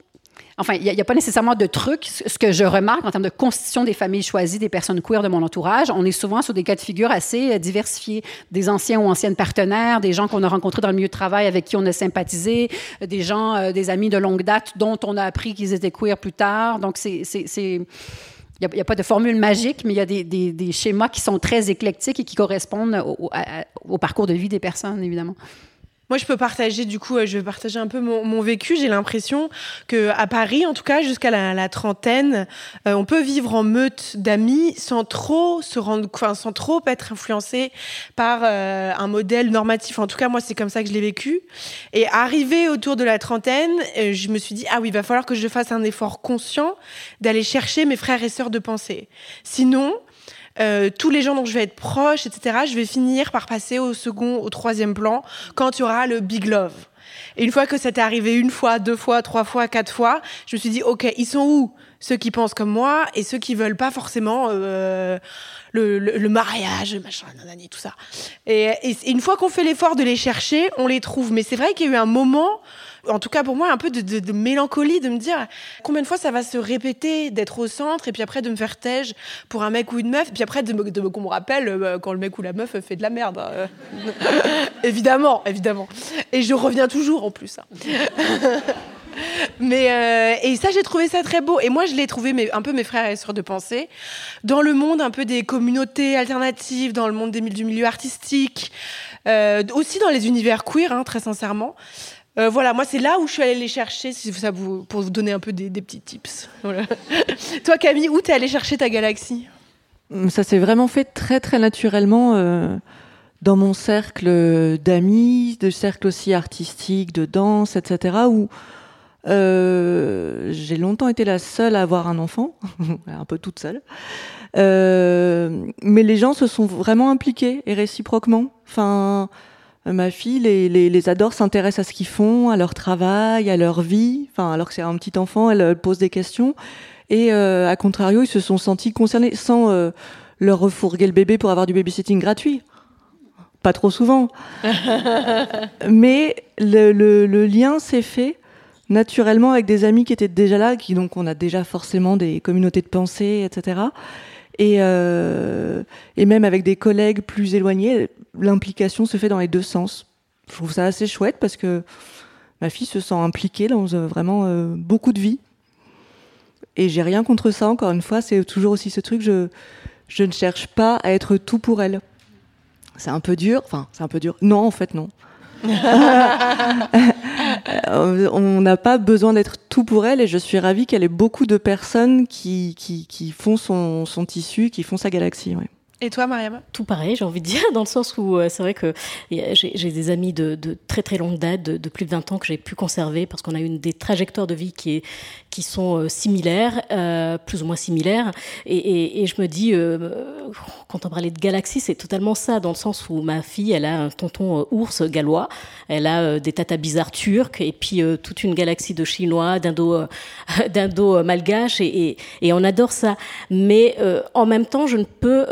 Enfin, il n'y a, pas nécessairement de trucs. Ce que je remarque en termes de constitution des familles choisies des personnes queer de mon entourage, on est souvent sur des cas de figure assez euh, diversifiés. Des anciens ou anciennes partenaires, des gens qu'on a rencontrés dans le milieu de travail avec qui on a sympathisé, des gens, des amis de longue date dont on a appris qu'ils étaient queer plus tard. Donc, c'est... Il n'y a, pas de formule magique, mais il y a des, schémas qui sont très éclectiques et qui correspondent au parcours de vie des personnes, évidemment. Moi, je peux partager, du coup, euh, je vais partager un peu mon, vécu. J'ai l'impression que à Paris, en tout cas, jusqu'à la, trentaine, euh, on peut vivre en meute d'amis sans trop se rendre, enfin, sans trop être influencé par euh, un modèle normatif. En tout cas, moi, c'est comme ça que je l'ai vécu. Et arrivé autour de la trentaine, je me suis dit, ah oui, il va falloir que je fasse un effort conscient d'aller chercher mes frères et sœurs de pensée. Sinon, euh, tous les gens dont je vais être proche, etc., je vais finir par passer au second, au troisième plan quand il y aura le big love. Et une fois que c'était arrivé une fois, deux fois, trois fois, quatre fois, je me suis dit, OK, ils sont où? Ceux qui pensent comme moi et ceux qui veulent pas forcément euh, le, le, mariage, machin, nanani, tout ça. Et une fois qu'on fait l'effort de les chercher, on les trouve. Mais c'est vrai qu'il y a eu un moment en tout cas pour moi, un peu de, mélancolie, de me dire combien de fois ça va se répéter d'être au centre et puis après de me faire tège pour un mec ou une meuf, et puis après de me, qu'on me rappelle euh, quand le mec ou la meuf fait de la merde. Hein. évidemment, évidemment. Et je reviens toujours en plus. Hein. Mais euh, et ça, j'ai trouvé ça très beau. Et moi, je l'ai trouvé un peu mes frères et sœurs de pensée dans le monde un peu des communautés alternatives, dans le monde du milieu artistique, euh, aussi dans les univers queer, hein, très sincèrement. Euh, voilà, moi c'est là où je suis allée les chercher, si ça vous, pour vous donner un peu des, petits tips. Toi Camille, où t'es allée chercher ta galaxie? Hum, Ça s'est vraiment fait très très naturellement euh, dans mon cercle d'amis, de cercle aussi artistique, de danse, etc. Où euh, j'ai longtemps été la seule à avoir un enfant, un peu toute seule. mais les gens se sont vraiment impliqués et réciproquement. Enfin, ma fille les, les, adore, s'intéresse à ce qu'ils font, à leur travail, à leur vie. Enfin, alors que c'est un petit enfant, elle, pose des questions. Et euh, à contrario, ils se sont sentis concernés sans euh, leur refourguer le bébé pour avoir du babysitting gratuit. Pas trop souvent. Mais le, le lien s'est fait naturellement avec des amis qui étaient déjà là, qui donc on a déjà forcément des communautés de pensée, etc. Et, euh, et même avec des collègues plus éloignés, l'implication se fait dans les deux sens. Je trouve ça assez chouette parce que ma fille se sent impliquée dans euh, vraiment euh, beaucoup de vie. Et j'ai rien contre ça, encore une fois, c'est toujours aussi ce truc, je, je ne cherche pas à être tout pour elle. C'est un peu dur, enfin, c'est un peu dur. Non, en fait, non. Euh, on n'a pas besoin d'être tout pour elle et je suis ravie qu'elle ait beaucoup de personnes qui, qui, font son, son, tissu, qui font sa galaxie. Et toi, Mariam Tout pareil, j'ai envie de dire, dans le sens où euh, c'est vrai que j'ai des amis de, très très longue date, de, plus de 20 ans, que j'ai pu conserver parce qu'on a eu des trajectoires de vie qui, sont euh, similaires, euh, plus ou moins similaires. Et, je me dis, quand on parlait de galaxie, c'est totalement ça, dans le sens où ma fille, elle a un tonton ours gallois, elle a des tatas bizarres turcs, et puis toute une galaxie de chinois, d'indo malgaches, et, et, on adore ça. Mais en même temps, je ne peux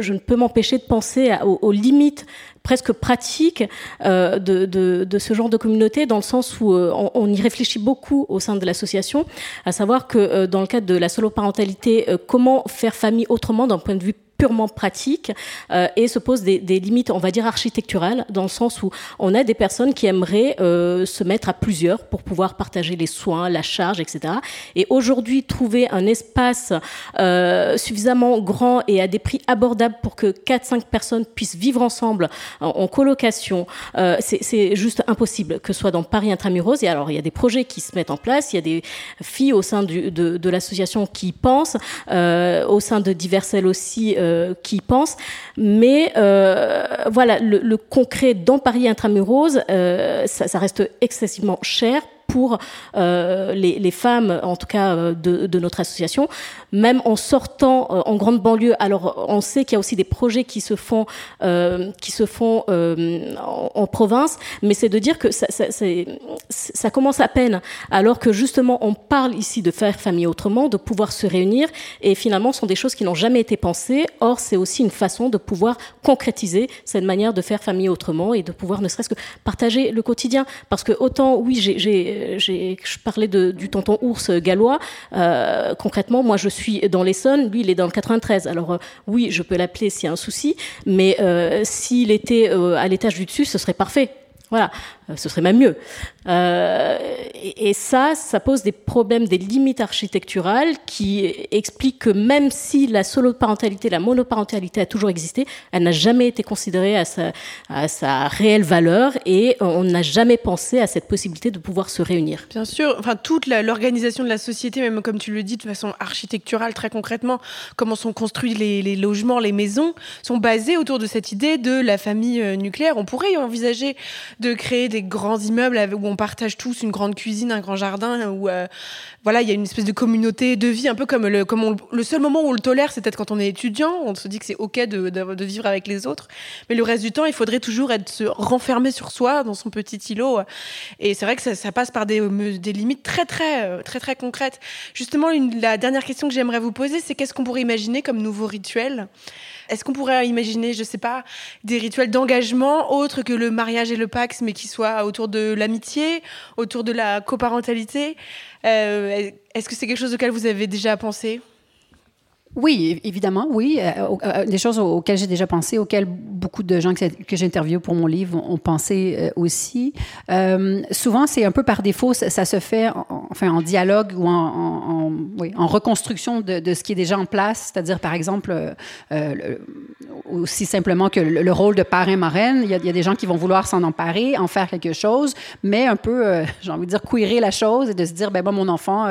je ne peux m'empêcher de penser aux, limites presque pratiques euh, de, ce genre de communauté, dans le sens où euh, on, y réfléchit beaucoup au sein de l'association, à savoir que dans le cadre de la solo-parentalité, comment faire famille autrement d'un point de vue purement pratique euh, et se pose des, limites, on va dire architecturales, dans le sens où on a des personnes qui aimeraient euh, se mettre à plusieurs pour pouvoir partager les soins, la charge, etc. Et aujourd'hui, trouver un espace euh, suffisamment grand et à des prix abordables pour que 4-5 personnes puissent vivre ensemble en, colocation, euh, c'est juste impossible, que ce soit dans Paris intramuros. Et alors, il y a des projets qui se mettent en place, il y a des filles au sein de, l'association qui pensent, euh, au sein de Diversel aussi, euh, qui pensent. Mais euh, voilà, le, concret dans Paris intramuros, ça reste excessivement cher pour euh, les, femmes, en tout cas euh, de, notre association, même en sortant euh, en grande banlieue. Alors, on sait qu'il y a aussi des projets qui se font, qui se font en, province, mais c'est de dire que ça, ça, ça, commence à peine, alors que justement, on parle ici de faire famille autrement, de pouvoir se réunir, et finalement, ce sont des choses qui n'ont jamais été pensées. Or, c'est aussi une façon de pouvoir concrétiser cette manière de faire famille autrement et de pouvoir ne serait-ce que partager le quotidien. Parce que autant, oui, j'ai je parlais du tonton ours gallois. Euh, concrètement, moi, je suis dans l'Essonne, lui, il est dans le 93. Alors euh, oui, je peux l'appeler s'il y a un souci, mais euh, s'il était à l'étage du dessus, ce serait parfait. Voilà, ce serait même mieux. Euh, et, ça, ça pose des problèmes, des limites architecturales qui expliquent que même si la soloparentalité, la monoparentalité a toujours existé, elle n'a jamais été considérée à sa, à sa réelle valeur et on n'a jamais pensé à cette possibilité de pouvoir se réunir. Bien sûr, enfin toute l'organisation de la société, même comme tu le dis de façon architecturale, très concrètement, comment sont construits les, les logements, les maisons, sont basés autour de cette idée de la famille euh, nucléaire. On pourrait envisager de créer des grands immeubles où on partage tous une grande cuisine, un grand jardin, où euh, voilà, il y a une espèce de communauté de vie, un peu comme le, seul moment où on le tolère, c'est peut-être quand on est étudiant, on se dit que c'est ok de, vivre avec les autres, mais le reste du temps, il faudrait toujours être se renfermer sur soi dans son petit îlot, et c'est vrai que ça, passe par des, des limites très très très très concrètes. Justement, la dernière question que j'aimerais vous poser, c'est qu'est-ce qu'on pourrait imaginer comme nouveau rituel? Est-ce qu'on pourrait imaginer, je sais pas, des rituels d'engagement autres que le mariage et le Pax, mais qui soient autour de l'amitié, autour de la coparentalité? Euh, Est-ce que c'est quelque chose auquel vous avez déjà pensé? Oui, évidemment, oui. Euh, euh, des choses auxquelles j'ai déjà pensé, auxquelles beaucoup de gens que, interviewés pour mon livre ont pensé euh, aussi. Euh, souvent, c'est un peu par défaut, ça, se fait en, enfin, en dialogue ou en, reconstruction de, ce qui est déjà en place, c'est-à-dire, par exemple, euh, le, aussi simplement que le, le rôle de parrain-marraine, il, y a des gens qui vont vouloir s'en emparer, en faire quelque chose, mais un peu, euh, j'ai envie de dire, queerer la chose et de se dire, ben moi, mon enfant,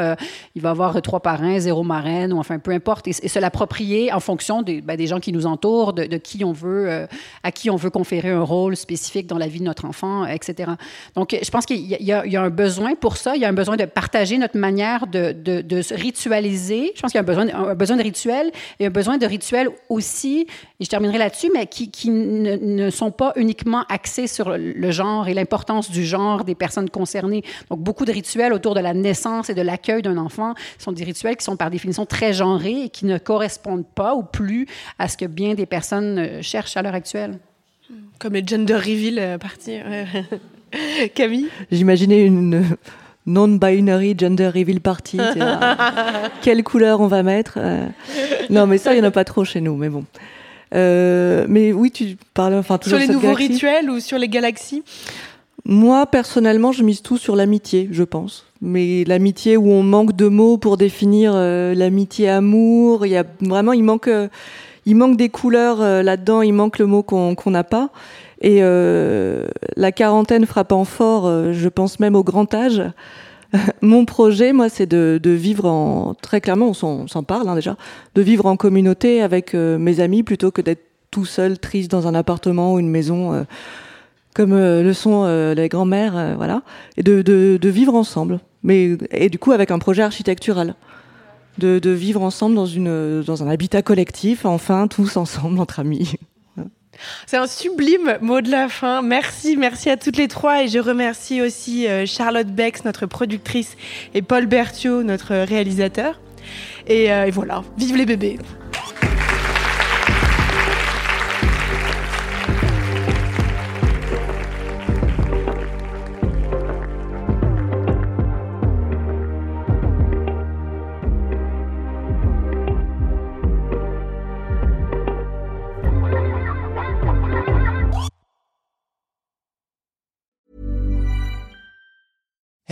il va avoir trois parrains, zéro marraine, ou enfin, peu importe, se l'approprier en fonction des, ben, des gens qui nous entourent, de, qui on veut, euh, à qui on veut conférer un rôle spécifique dans la vie de notre enfant, etc. Donc, je pense qu'il y, a un besoin pour ça. Il y a un besoin de partager notre manière de, se ritualiser. Je pense qu'il y a un besoin, un besoin de rituel et un besoin de rituel aussi, et je terminerai là-dessus, mais qui, qui ne, ne, sont pas uniquement axés sur le genre et l'importance du genre des personnes concernées. Donc, beaucoup de rituels autour de la naissance et de l'accueil d'un enfant sont des rituels qui sont par définition très genrés et qui ne correspondent pas ou plus à ce que bien des personnes euh, cherchent à l'heure actuelle. Comme les gender reveal partie. Camille? J'imaginais une non-binary gender reveal party. Quelle couleur on va mettre euh... Non, mais ça, il n'y en a pas trop chez nous, mais bon. Euh, mais oui, tu parles enfin sur les nouveaux galaxie. rituels ou sur les galaxies? Moi, personnellement, je mise tout sur l'amitié, je pense. Mais l'amitié où on manque de mots pour définir euh, l'amitié amour, il y a vraiment, il manque, euh, il manque des couleurs euh, là-dedans, il manque le mot qu'on n'a pas. Et la quarantaine frappant fort, je pense même au grand âge. Mon projet, moi, c'est de, de, vivre en très clairement, on s'en parle hein, déjà, de vivre en communauté avec mes amis plutôt que d'être tout seul, triste dans un appartement ou une maison comme euh, le sont euh, les grands-mères, euh, voilà, et de, de, de, vivre ensemble. Mais et du coup avec un projet architectural, de, de vivre ensemble dans une dans un habitat collectif, enfin tous ensemble entre amis. C'est un sublime mot de la fin. Merci, merci à toutes les trois et je remercie aussi Charlotte Bex, notre productrice, et Paul Berthiaud, notre réalisateur. Et, euh, et voilà, vive les bébés.